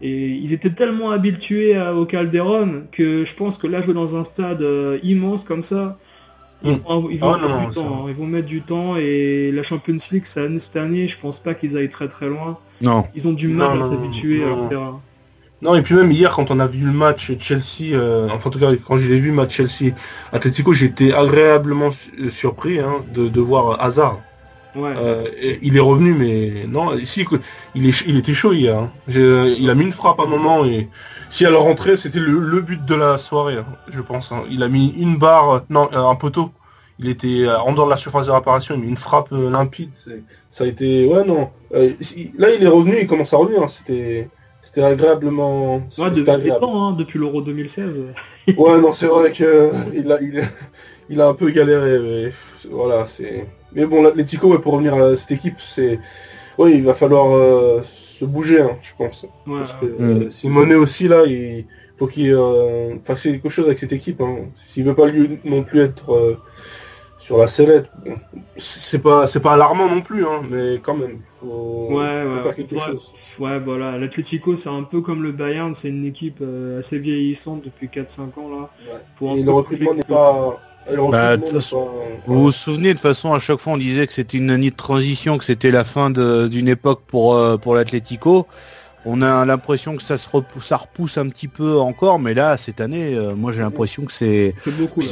Et ils étaient tellement habitués à- au Calderon que je pense que là, jouer dans un stade euh, immense comme ça, ils vont, ils vont mettre non, du temps. vrai. Ils vont mettre du temps. Et la Champions League, cette année, je pense pas qu'ils aillent très très loin. Non. Ils ont du mal Non, à s'habituer à non. leur terrain. Non, et puis même hier, quand on a vu le match Chelsea, euh, enfin en tout cas quand je l'ai vu match Chelsea Atletico, j'ai été agréablement su- surpris hein, de, de voir Hazard. Ouais. Euh, il est revenu, mais non, il, est, il était chaud hier. hein. J'ai- Il a mis une frappe à un moment et si elle rentrait, c'était le, le but de la soirée, hein, je pense. hein. Il a mis une barre, euh, non, euh, un poteau. Il était euh, en dehors de la surface de réparation, il a mis une frappe euh, limpide. Ça a été, ouais, non. Euh, là, il est revenu, il commence à revenir. C'était, c'était agréablement. Ouais, depuis, agréable. hein, depuis l'Euro 2016. Ouais, non, c'est vrai que euh, il a, il, a, il a un peu galéré, mais voilà, c'est. Mais bon, l'Atlético, ouais, pour revenir à cette équipe, c'est. Oui, il va falloir euh, se bouger, hein, je pense. Ouais, Parce que Mm. euh, Simone aussi, là, il faut qu'il euh, fasse quelque chose avec cette équipe. Hein. S'il veut pas lui non plus être euh, sur la sellette, bon, c'est pas, c'est pas alarmant non plus, hein, mais quand même, faut, Ouais, faut ouais, faire quelque ouais. chose. Ouais, voilà, l'Atlético c'est un peu comme le Bayern, c'est une équipe euh, assez vieillissante depuis 4-5 ans là. Et le recrutement n'est pas. Bah, Vous vous souvenez, de toute façon, à chaque fois, on disait que c'était une année de transition, que c'était la fin d'une époque pour, euh, pour l'Atlético. On a l'impression que ça se repousse, ça repousse un petit peu encore, mais là, cette année, euh, moi, j'ai l'impression que c'est,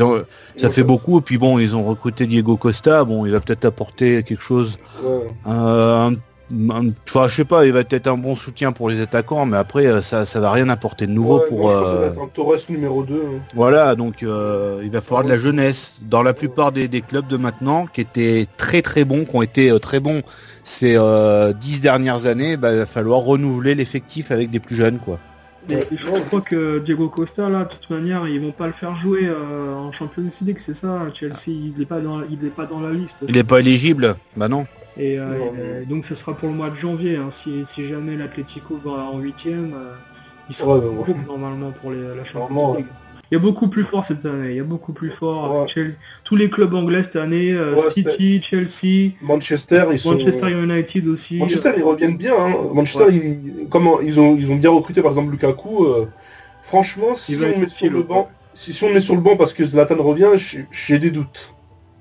ont- ça fait beaucoup. Et puis bon, ils ont recruté Diego Costa. Bon, il va peut-être apporter quelque chose, Ouais. euh, un- enfin, je sais pas, il va peut-être un bon soutien pour les attaquants, mais après, euh, ça, ça va rien apporter de nouveau Ouais, pour. moi, je pense que ça va euh, être un Torres numéro 2. hein. Voilà, donc euh, il va falloir de la jeunesse dans la plupart des, des clubs de maintenant qui étaient très très bons, qui ont été euh, très bons ces euh, dix dernières années. Bah, il va falloir renouveler l'effectif avec des plus jeunes, quoi. Et je, je crois que Diego Costa là, de toute manière, ils vont pas le faire jouer euh, en Champions League, c'est ça. Chelsea, il n'est pas dans, il est pas dans la liste. Il n'est pas éligible, bah non. Et euh, donc ce sera pour le mois de janvier. hein. Si, si jamais l'Atlético va en huitième, euh, il sera ouais, ouais. groupe normalement pour les, la Champions League. Il y a beaucoup plus fort cette année. Il y a beaucoup plus fort. avec Ouais. Chelsea. Tous les clubs anglais cette année, euh, City, Chelsea, Manchester, ils sont. Manchester United aussi. Manchester, ils reviennent bien. Hein. Manchester, ils... Comment... ils, ont... ils ont bien recruté par exemple Lukaku. euh, Franchement, si on met sur le banc, si, si on met sur le banc parce que Zlatan revient, j'ai des doutes.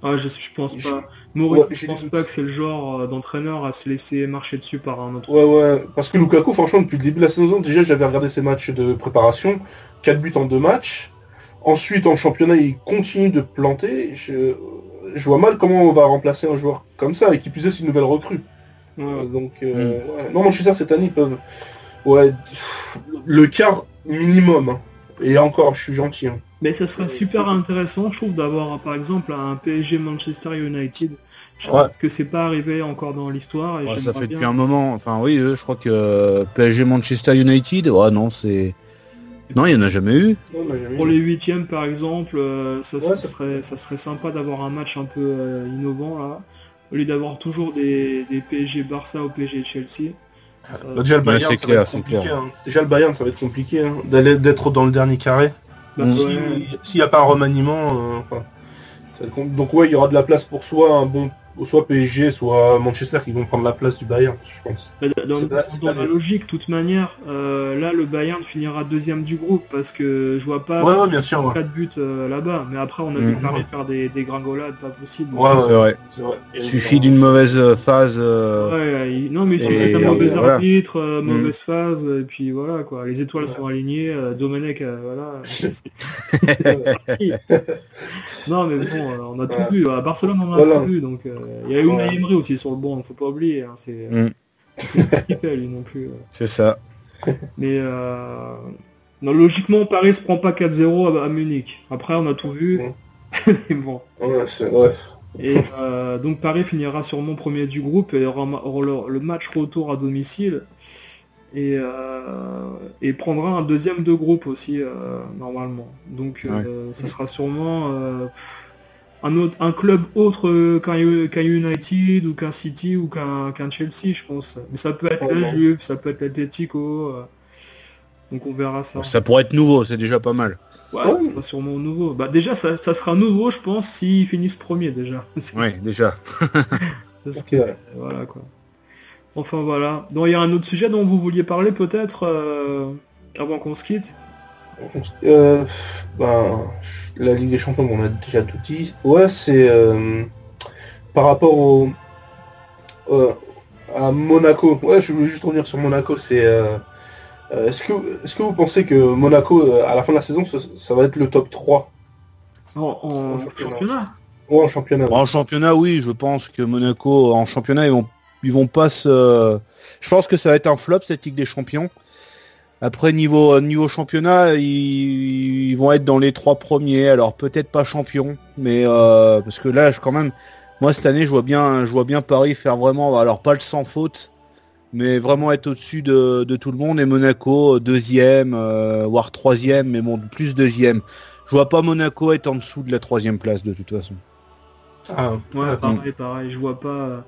Ah, je, je pense Je- pas. Mourinho, Ouais, je pense pas que c'est le genre euh, d'entraîneur à se laisser marcher dessus par un autre. Ouais, ouais. Parce que Lukaku, franchement, depuis le début de la saison, déjà, j'avais regardé ses matchs de préparation. 4 buts en 2 matchs. Ensuite, en championnat, il continue de planter. Je, je vois mal comment on va remplacer un joueur comme ça, et qui plus est, c'est une nouvelle recrue. Ouais, Euh. Donc, euh, ouais. non, Manchester cette année ils peuvent, ouais, le quart minimum. hein. Et encore, je suis gentil. hein. Mais ça serait super intéressant, je trouve, d'avoir par exemple un PSG Manchester United. Je Ouais. pense que c'est pas arrivé encore dans l'histoire. Ouais, ça fait bien. depuis un moment. Enfin oui, je crois que euh, PSG Manchester United. Ouais, non, c'est. Non, il y en a jamais eu. Non, Pour les huitièmes par exemple, euh, ça, Ouais, ça ça- serait, ça serait sympa d'avoir un match un peu euh, innovant là. Au lieu d'avoir toujours des, des PSG Barça ou PSG Chelsea. Ça... Bah, déjà, le Bayern, ça clair, va être compliqué, clair. hein. Déjà, le Bayern, ça va être compliqué hein, d'être dans le dernier carré. Bah, Mm. S'il n'y a pas un remaniement, euh, enfin, ça donc ouais, il y aura de la place pour soit un bon, soit PSG, soit Manchester qui vont prendre la place du Bayern, je pense. Bah, Dans, la logique, toute manière, euh, là le Bayern finira deuxième du groupe parce que je vois pas Ouais, ouais, bien sûr. Ouais, 4 buts euh, là-bas. Mais après, on a Mm. vu Paris faire des, des gringolades, pas possible. Ouais, ouais. C'est vrai. c'est vrai. Il suffit d'une mauvaise phase. euh, il- non mais c'est un mauvais voilà. arbitre, euh, Mm. mauvaise phase, et puis voilà quoi. Les étoiles Ouais. sont alignées, euh, Domenech, euh, voilà. c'est- c'est parti. non mais bon, euh, on a tout Ouais. vu. À Barcelone, on a Voilà. tout vu. Donc euh, il y a eu Ouais. Emery aussi sur le banc, faut pas oublier. Hein, c'est Mm. c'est pas ce qu'il fait, lui non plus. euh. C'est ça. Mais euh... non, logiquement, Paris se prend pas 4-0 à, à Munich. Après, on a tout vu. Ouais. Mais bon. Ouais, c'est- ouais. Et euh, donc Paris finira sûrement premier du groupe et aura, ma- aura le, le match retour à domicile et, euh, et prendra un deuxième de groupe aussi euh, normalement. Donc euh, ça sera sûrement euh, un, autre, un club autre qu'un United ou qu'un City ou qu'un qu'un Chelsea je pense. Mais ça peut être la Ouais. Juve, ça peut être l'Atletico. euh, donc on verra ça. Ça pourrait être nouveau, c'est déjà pas mal. Ouais, ça sera sûrement nouveau. Bah déjà ça, ça sera nouveau je pense s'ils finissent premier déjà. Ouais, déjà. Parce que. Voilà quoi. Enfin voilà. Donc il y a un autre sujet dont vous vouliez parler peut-être euh, avant qu'on se quitte? Euh, ben, la Ligue des Champions, on a déjà tout dit. Ouais, c'est euh, par rapport au euh, à Monaco. Ouais, je voulais juste revenir sur Monaco. C'est est-ce que est-ce que vous pensez que Monaco à la fin de la saison, ça, ça va être le top 3 En, en En championnat. championnat? ou en championnat En championnat, oui, je pense que Monaco, en championnat, ils vont, ils vont pas se. Je pense que ça va être un flop cette Ligue des Champions. Après niveau niveau championnat, ils, ils vont être dans les trois premiers. Alors peut-être pas champion, mais euh, parce que là, je, quand même, moi cette année, je vois bien, je vois bien Paris faire vraiment, alors pas le sans faute, mais vraiment être au-dessus de, de tout le monde. Et Monaco deuxième, euh, voire troisième, mais bon, plus deuxième. Je vois pas Monaco être en dessous de la troisième place de toute façon. Ah, Ouais, pareil, pareil. Je vois pas.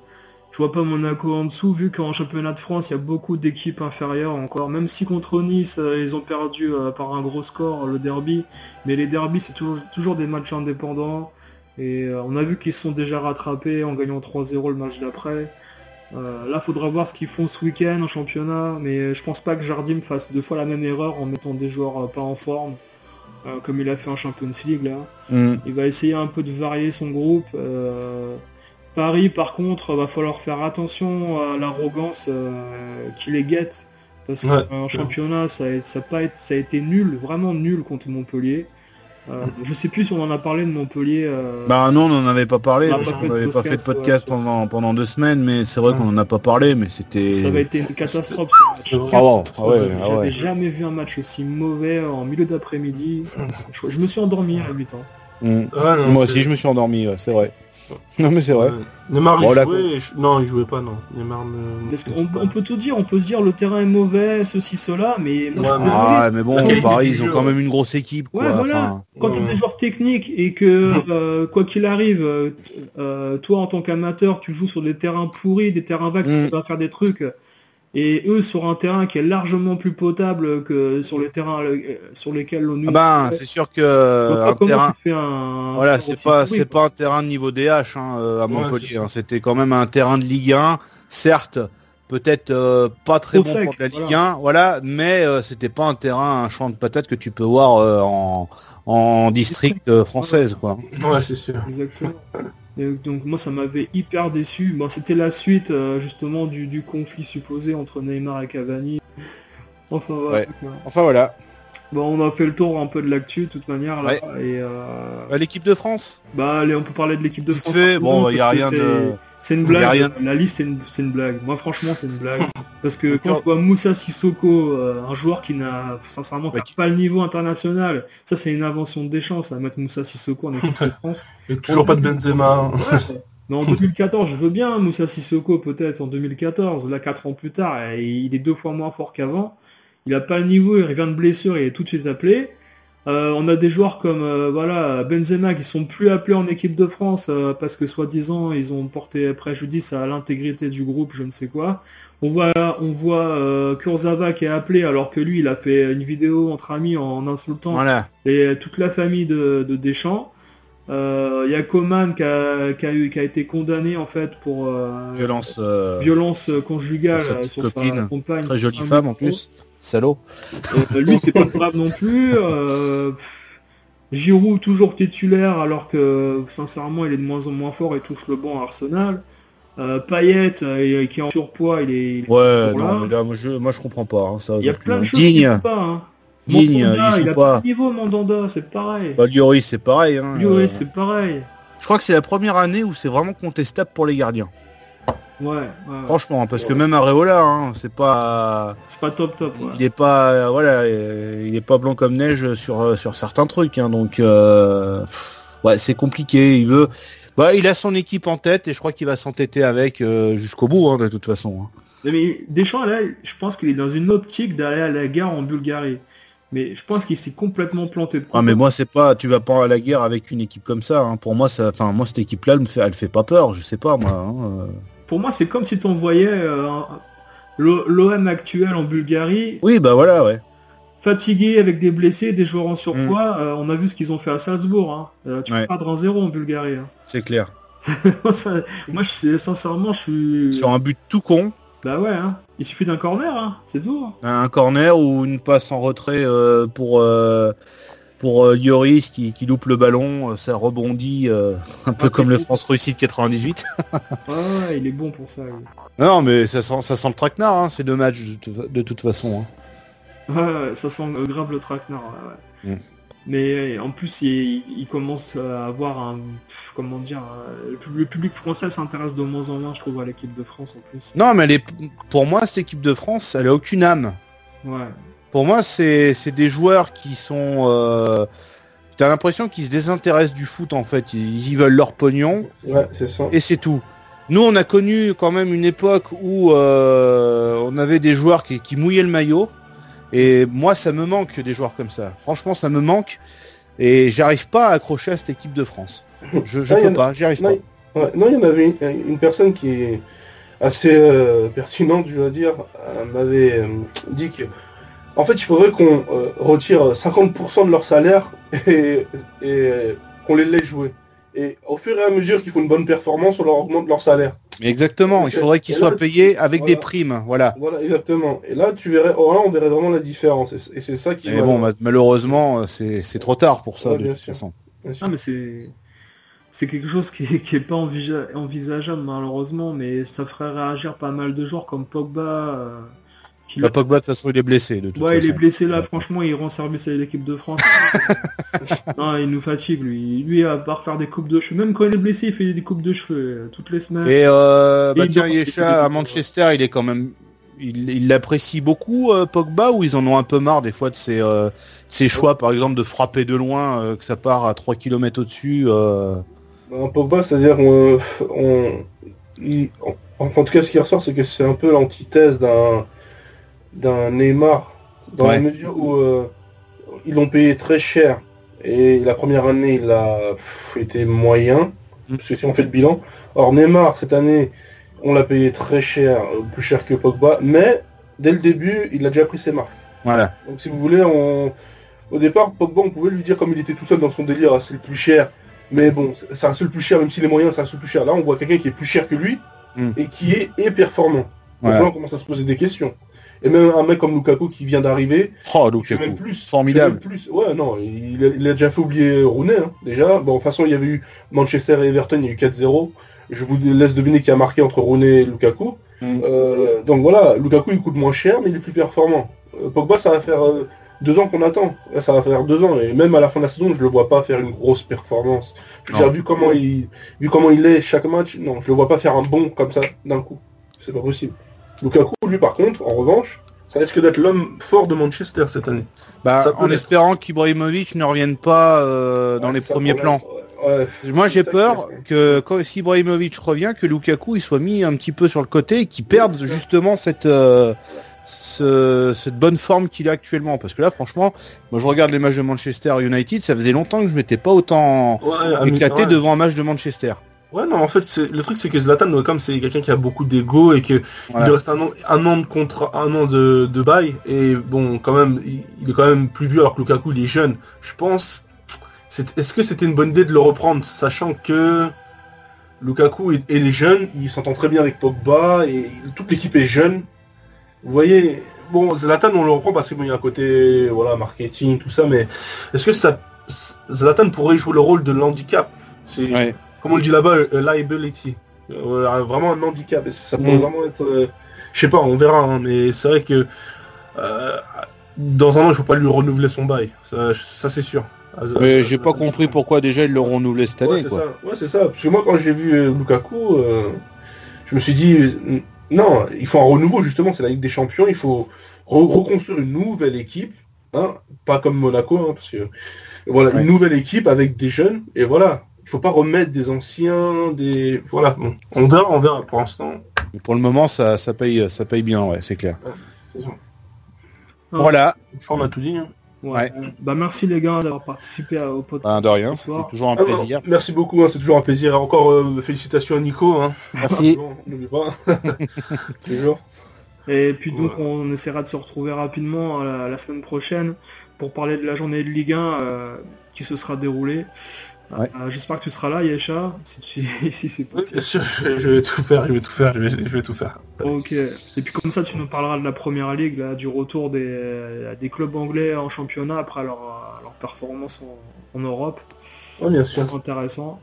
Je vois pas Monaco en dessous, vu qu'en championnat de France, il y a beaucoup d'équipes inférieures encore. Même si contre Nice, euh, ils ont perdu euh, par un gros score le derby. Mais les derbys, c'est toujours, toujours des matchs indépendants. Et euh, on a vu qu'ils sont déjà rattrapés en gagnant 3-0 le match d'après. Euh, là, faudra voir ce qu'ils font ce week-end en championnat. Mais je pense pas que Jardim fasse deux fois la même erreur en mettant des joueurs euh, pas en forme. euh, comme il a fait en Champions League là. Il va essayer un peu de varier son groupe. Euh, Paris, par contre, va falloir faire attention à l'arrogance euh, qui les guette. Parce Ouais. qu'en championnat, ça a, ça a pas été, ça a été nul, vraiment nul contre Montpellier. Euh, je sais plus si on en a parlé de Montpellier. euh, Bah non, on n'en avait pas parlé, On parce pas qu'on fait de n'avait pas fait de podcast, ouais, pendant, pendant deux semaines, mais c'est vrai Ouais. qu'on n'en a pas parlé, mais c'était... ça avait été une catastrophe ce match. Ah bon, ah ouais, ah J'avais ouais. jamais vu un match aussi mauvais en milieu d'après-midi. Je, je me suis endormi à 8 ans. Mm. Ouais, non, Moi aussi, je me suis endormi, ouais, c'est vrai. Non mais c'est vrai. Ouais. Neymar, Bon, il là, jouait. et je- Non, il jouait pas, non. Neymar ne... On peut tout dire, on peut se dire le terrain est mauvais, ceci, cela, mais moi je suis. Ah, mais bon, Paris, ils ont jeu, quand ouais. même une grosse équipe, quoi. Ouais, voilà. Quand tu as Ouais. des joueurs techniques et que, euh, quoi qu'il arrive, euh, euh, toi en tant qu'amateur, tu joues sur des terrains pourris, des terrains vagues, Mm. tu vas faire des trucs, et eux sur un terrain qui est largement plus potable que sur les terrains euh, sur lesquels l'on Ah ben, c'est sûr que un terrain... tu fais un... Voilà, c'est pas, c'est pas un terrain de niveau DH hein, euh, à Montpellier. hein. C'était quand même un terrain de Ligue 1, certes, peut-être euh, pas très Trop bon sec, pour de la Ligue voilà. 1, voilà, mais euh, c'était pas un terrain, un champ de patates que tu peux voir euh, en, en district euh, française, quoi. Ouais, c'est sûr. Exactement. Et donc moi ça m'avait hyper déçu. Bon, c'était la suite euh, justement du, du conflit supposé entre Neymar et Cavani. Enfin voilà. Ouais. Enfin voilà. Bon on a fait le tour un peu de l'actu de toute manière là. Ouais. Et euh, Euh, L'équipe de France? Bah allez on peut parler de l'équipe de France. rapidement, bon, il a rien de... C'est une blague. La liste c'est une, blague. Moi franchement c'est une blague. Parce que quand je vois Moussa Sissoko, euh, un joueur qui n'a sincèrement Ouais, qui a pas le niveau international, ça c'est une invention de Deschamps, ça mettre Moussa Sissoko en équipe de France. Et toujours pas de Benzema. Ouais. Mais en 2014, je veux bien Moussa Sissoko peut-être en 2014. Là, 4 ans plus tard, il est deux fois moins fort qu'avant. Il a pas le niveau, il revient de blessure, il est tout de suite appelé. Euh, on a des joueurs comme euh, voilà Benzema qui sont plus appelés en équipe de France euh, parce que soi-disant ils ont porté préjudice à l'intégrité du groupe, je ne sais quoi. On voit on voit euh, Kurzawa qui est appelé alors que lui il a fait une vidéo entre amis en insultant Voilà. et toute la famille de, de Deschamps. Euh, Il y a Coman qui a, qui, a eu- qui a été condamné en fait pour euh, Violence. euh, violence conjugale pour sa petite sur sa compagne. Très jolie femme en plus. Salaud. Euh, lui, c'est pas grave non plus. Euh, Giroud toujours titulaire alors que sincèrement il est de moins en moins fort et touche le banc à Arsenal. Euh, Payet euh, qui est en surpoids, il est. il est Ouais, non, là. mais là, moi je, moi, je comprends pas. hein, ça, Il y a plein de choses qui Digne. vont pas. Hein. Digne, Mandanda, il il a pas. niveau Mandanda, c'est pareil. Bah, Lloris, c'est pareil. Hein, Lloris, euh, c'est pareil. Je crois que c'est la première année où c'est vraiment contestable pour les gardiens. Ouais, ouais. Franchement, parce que même Areola, hein, c'est pas, c'est pas top top. Il est pas, euh, voilà, euh, il est pas blanc comme neige sur euh, sur certains trucs. Hein, donc, euh, ouais, c'est compliqué. Il veut, bah, il a son équipe en tête et je crois qu'il va s'entêter avec euh, jusqu'au bout, hein, de toute façon. Mais Deschamps, là, je pense qu'il est dans une optique d'aller à la guerre en Bulgarie. Mais je pense qu'il s'est complètement planté de Ah, mais moi, c'est pas, tu vas pas à la guerre avec une équipe comme ça. Pour moi, ça, enfin, moi, cette équipe-là, elle me fait, elle fait pas peur. Je sais pas, moi. Euh. Pour moi, c'est comme si tu envoyais l'OM actuel en Bulgarie, Oui, bah voilà, ouais. fatigué avec des blessés, des joueurs en surpoids. Mm. Euh, on a vu ce qu'ils ont fait à Salzbourg. Hein. Euh, tu Ouais. peux perdre un zéro en Bulgarie. hein. C'est clair. Ça- moi, je, sincèrement, je suis... Sur un but tout con, Bah ouais, hein. il suffit d'un corner, hein. c'est tout. hein. un corner ou une passe en retrait euh, pour euh, pour euh, Lloris qui, qui loupe le ballon, euh, ça rebondit euh, un peu Ah, comme le. France-Russie de 98. Ouais, ouais, il est bon pour ça. Non, mais ça sent, ça sent le traquenard, hein, ces deux matchs de, toute- de toute façon. hein. Ouais, ouais, ça sent grave le traquenard. ouais, ouais. Mm. Mais en plus, il, il commence à avoir un... Comment dire le pub- Le public français s'intéresse de moins en moins, je trouve, à l'équipe de France en plus. Non, mais elle est- pour moi, cette équipe de France, elle a aucune âme. Ouais. Pour moi, c'est c'est des joueurs qui sont... Euh, T'as l'impression qu'ils se désintéressent du foot, en fait. Ils, ils veulent leur pognon. Ouais, c'est ça. et c'est tout. Nous, on a connu quand même une époque où euh, on avait des joueurs qui, qui mouillaient le maillot. Et moi, ça me manque des joueurs comme ça. Franchement, ça me manque. Et j'arrive pas à accrocher à cette équipe de France. Je, je peux pas, j'y arrive Non, pas. ouais, non, il y en avait une, une personne qui est assez euh, pertinente, je dois dire, m'avait euh, dit que, en fait, il faudrait qu'on euh, retire 50% de leur salaire et, et euh, qu'on les laisse jouer. Et au fur et à mesure qu'ils font une bonne performance, on leur augmente leur salaire. Mais exactement, il faudrait qu'ils soient payés avec voilà. des primes. Voilà. Voilà, exactement. Et là, tu verrais, oh, là, on verrait vraiment la différence. Et c'est- ça qui. Mais bon, ma- malheureusement, c'est c'est trop tard pour ça, Ouais, de bien toute sûr. façon. Ah mais c'est c'est quelque chose qui est, qui est pas envisa- envisageable malheureusement, mais ça ferait réagir pas mal de joueurs comme Pogba. euh, qui Bah, Pogba, de toute façon, il est blessé, de toute ouais, il façon. est blessé là, Ouais. franchement, il rend service à l'équipe de France. non, il nous fatigue lui. Lui, à part faire des coupes de cheveux, même quand il est blessé, il fait des coupes de cheveux euh, toutes les semaines. Et euh, Et bah il tiens, danse, Yesha, à il- Manchester, il est quand même, il il l'apprécie beaucoup euh, Pogba ou ils en ont un peu marre des fois de ses, euh, de ses choix, par exemple de frapper de loin, euh, que ça part à 3 km au-dessus. euh? Un Pogba, c'est-à-dire on, on, il- en, en tout cas, ce qui ressort, c'est que c'est un peu l'antithèse d'un d'un Neymar, dans Ouais. la mesure où euh, ils l'ont payé très cher et la première année, il a pff, été moyen, Mm. parce que si on fait le bilan. Or Neymar, cette année, on l'a payé très cher, euh, plus cher que Pogba, mais dès le début, il a déjà pris ses marques. Voilà. Donc si vous voulez, on... au départ, Pogba, on pouvait lui dire comme il était tout seul dans son délire, ah, c'est le plus cher. Mais bon, c'est un seul plus cher, même s'il est moyen, c'est un seul plus cher. Là, on voit quelqu'un qui est plus cher que lui Mm. et qui est, est performant. Donc là, on commence à se poser des questions. Et même un mec comme Lukaku qui vient d'arriver, Oh, fait même Lukaku. plus. Formidable. même plus. Ouais, non, il a, il a déjà fait oublier Rooney, hein, déjà. Bon, de toute façon, il y avait eu Manchester et Everton, il y a eu 4-0. Je vous laisse deviner qui a marqué entre Rooney et Lukaku. Mm. Euh, donc voilà, Lukaku il coûte moins cher, mais il est plus performant. Euh, Pogba, ça va faire euh, deux ans qu'on attend. Là, ça va faire deux ans, et même à la fin de la saison, je le vois pas faire une grosse performance. Je veux dire, vu comment il, vu comment il est chaque match, non, je le vois pas faire un bon comme ça d'un coup. C'est pas possible. Lukaku, lui, par contre, en revanche, ça risque d'être l'homme fort de Manchester cette année. Bah, en espérant qu'Ibrahimovic ne revienne pas euh, dans Ouais, les premiers plans. problème. Ouais, ouais. Moi, j'ai peur que quand si Ibrahimovic revient, que Lukaku il soit mis un petit peu sur le côté et qu'il perde justement cette euh, ce- cette bonne forme qu'il a actuellement. Parce que là, franchement, moi je regarde les matchs de Manchester United, ça faisait longtemps que je m'étais pas autant éclaté devant un match de Manchester. Ouais, non, en fait, le truc, c'est que Zlatan, comme c'est quelqu'un qui a beaucoup d'ego et que Voilà. il lui reste un an, un an de contrat, un an de, de bail, et bon, quand même, il, il est quand même plus vieux alors que Lukaku, il est jeune. Je pense, est-ce que c'était une bonne idée de le reprendre, sachant que Lukaku et, et les jeunes, ils s'entendent très bien avec Pogba et toute l'équipe est jeune. Vous voyez, bon, Zlatan, on le reprend parce qu'il y a un côté, voilà, marketing, tout ça, mais est-ce que ça, Zlatan pourrait jouer le rôle de l'handicap? Ouais. Comme on le dit là-bas, euh, liability. Euh, vraiment un handicap. Et ça pourrait Mm. vraiment être... euh, je sais pas, on verra, hein, mais c'est vrai que euh, dans un an, il faut pas lui renouveler son bail. Ça, ça, c'est sûr. Ah, Mais j'ai pas compris pourquoi déjà ils l'ont renouvelé cette Ouais, année. c'est quoi. ça. Ouais, c'est ça. Parce que moi, quand j'ai vu euh, Lukaku, euh, je me suis dit, euh, non, il faut un renouveau, justement. C'est la Ligue des Champions. Il faut re- reconstruire une nouvelle équipe. Hein, pas comme Monaco, hein, parce que voilà, Ouais. une nouvelle équipe avec des jeunes. Et voilà. Il faut pas remettre des anciens, des... Voilà. Bon, on verra, on verra pour l'instant. Pour le moment, ça, ça paye, ça paye bien, ouais, c'est clair. Ah. Voilà. A tout dit. hein. Ouais. Bah merci les gars d'avoir participé à- au podcast. Ben, de rien, c'était toujours un Ah, plaisir. non, merci beaucoup, hein, c'est toujours un plaisir. Et encore euh, félicitations à Nico. Hein. Merci. Bon, n'oublie pas. toujours. Et puis donc Ouais. on essaiera de se retrouver rapidement euh, la, la semaine prochaine pour parler de la journée de Ligue 1 euh, qui se sera déroulée. Ouais. Euh, J'espère que tu seras là, Yesha, si, tu- si c'est possible. bien sûr, je vais, je vais tout faire, je vais tout faire, je vais, je vais tout faire. Ok. Et puis comme ça, tu nous parleras de la première ligue, là, du retour des, euh, des clubs anglais en championnat après leur, euh, leur performance en, en Europe. Oui, bien sûr. C'est intéressant.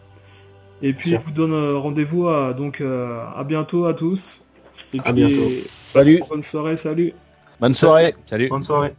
Et puis je vous donne rendez-vous à, donc à bientôt à tous. Et À puis, bientôt. Salut. Bonne soirée, salut. Bonne soirée. Salut. Bonne soirée.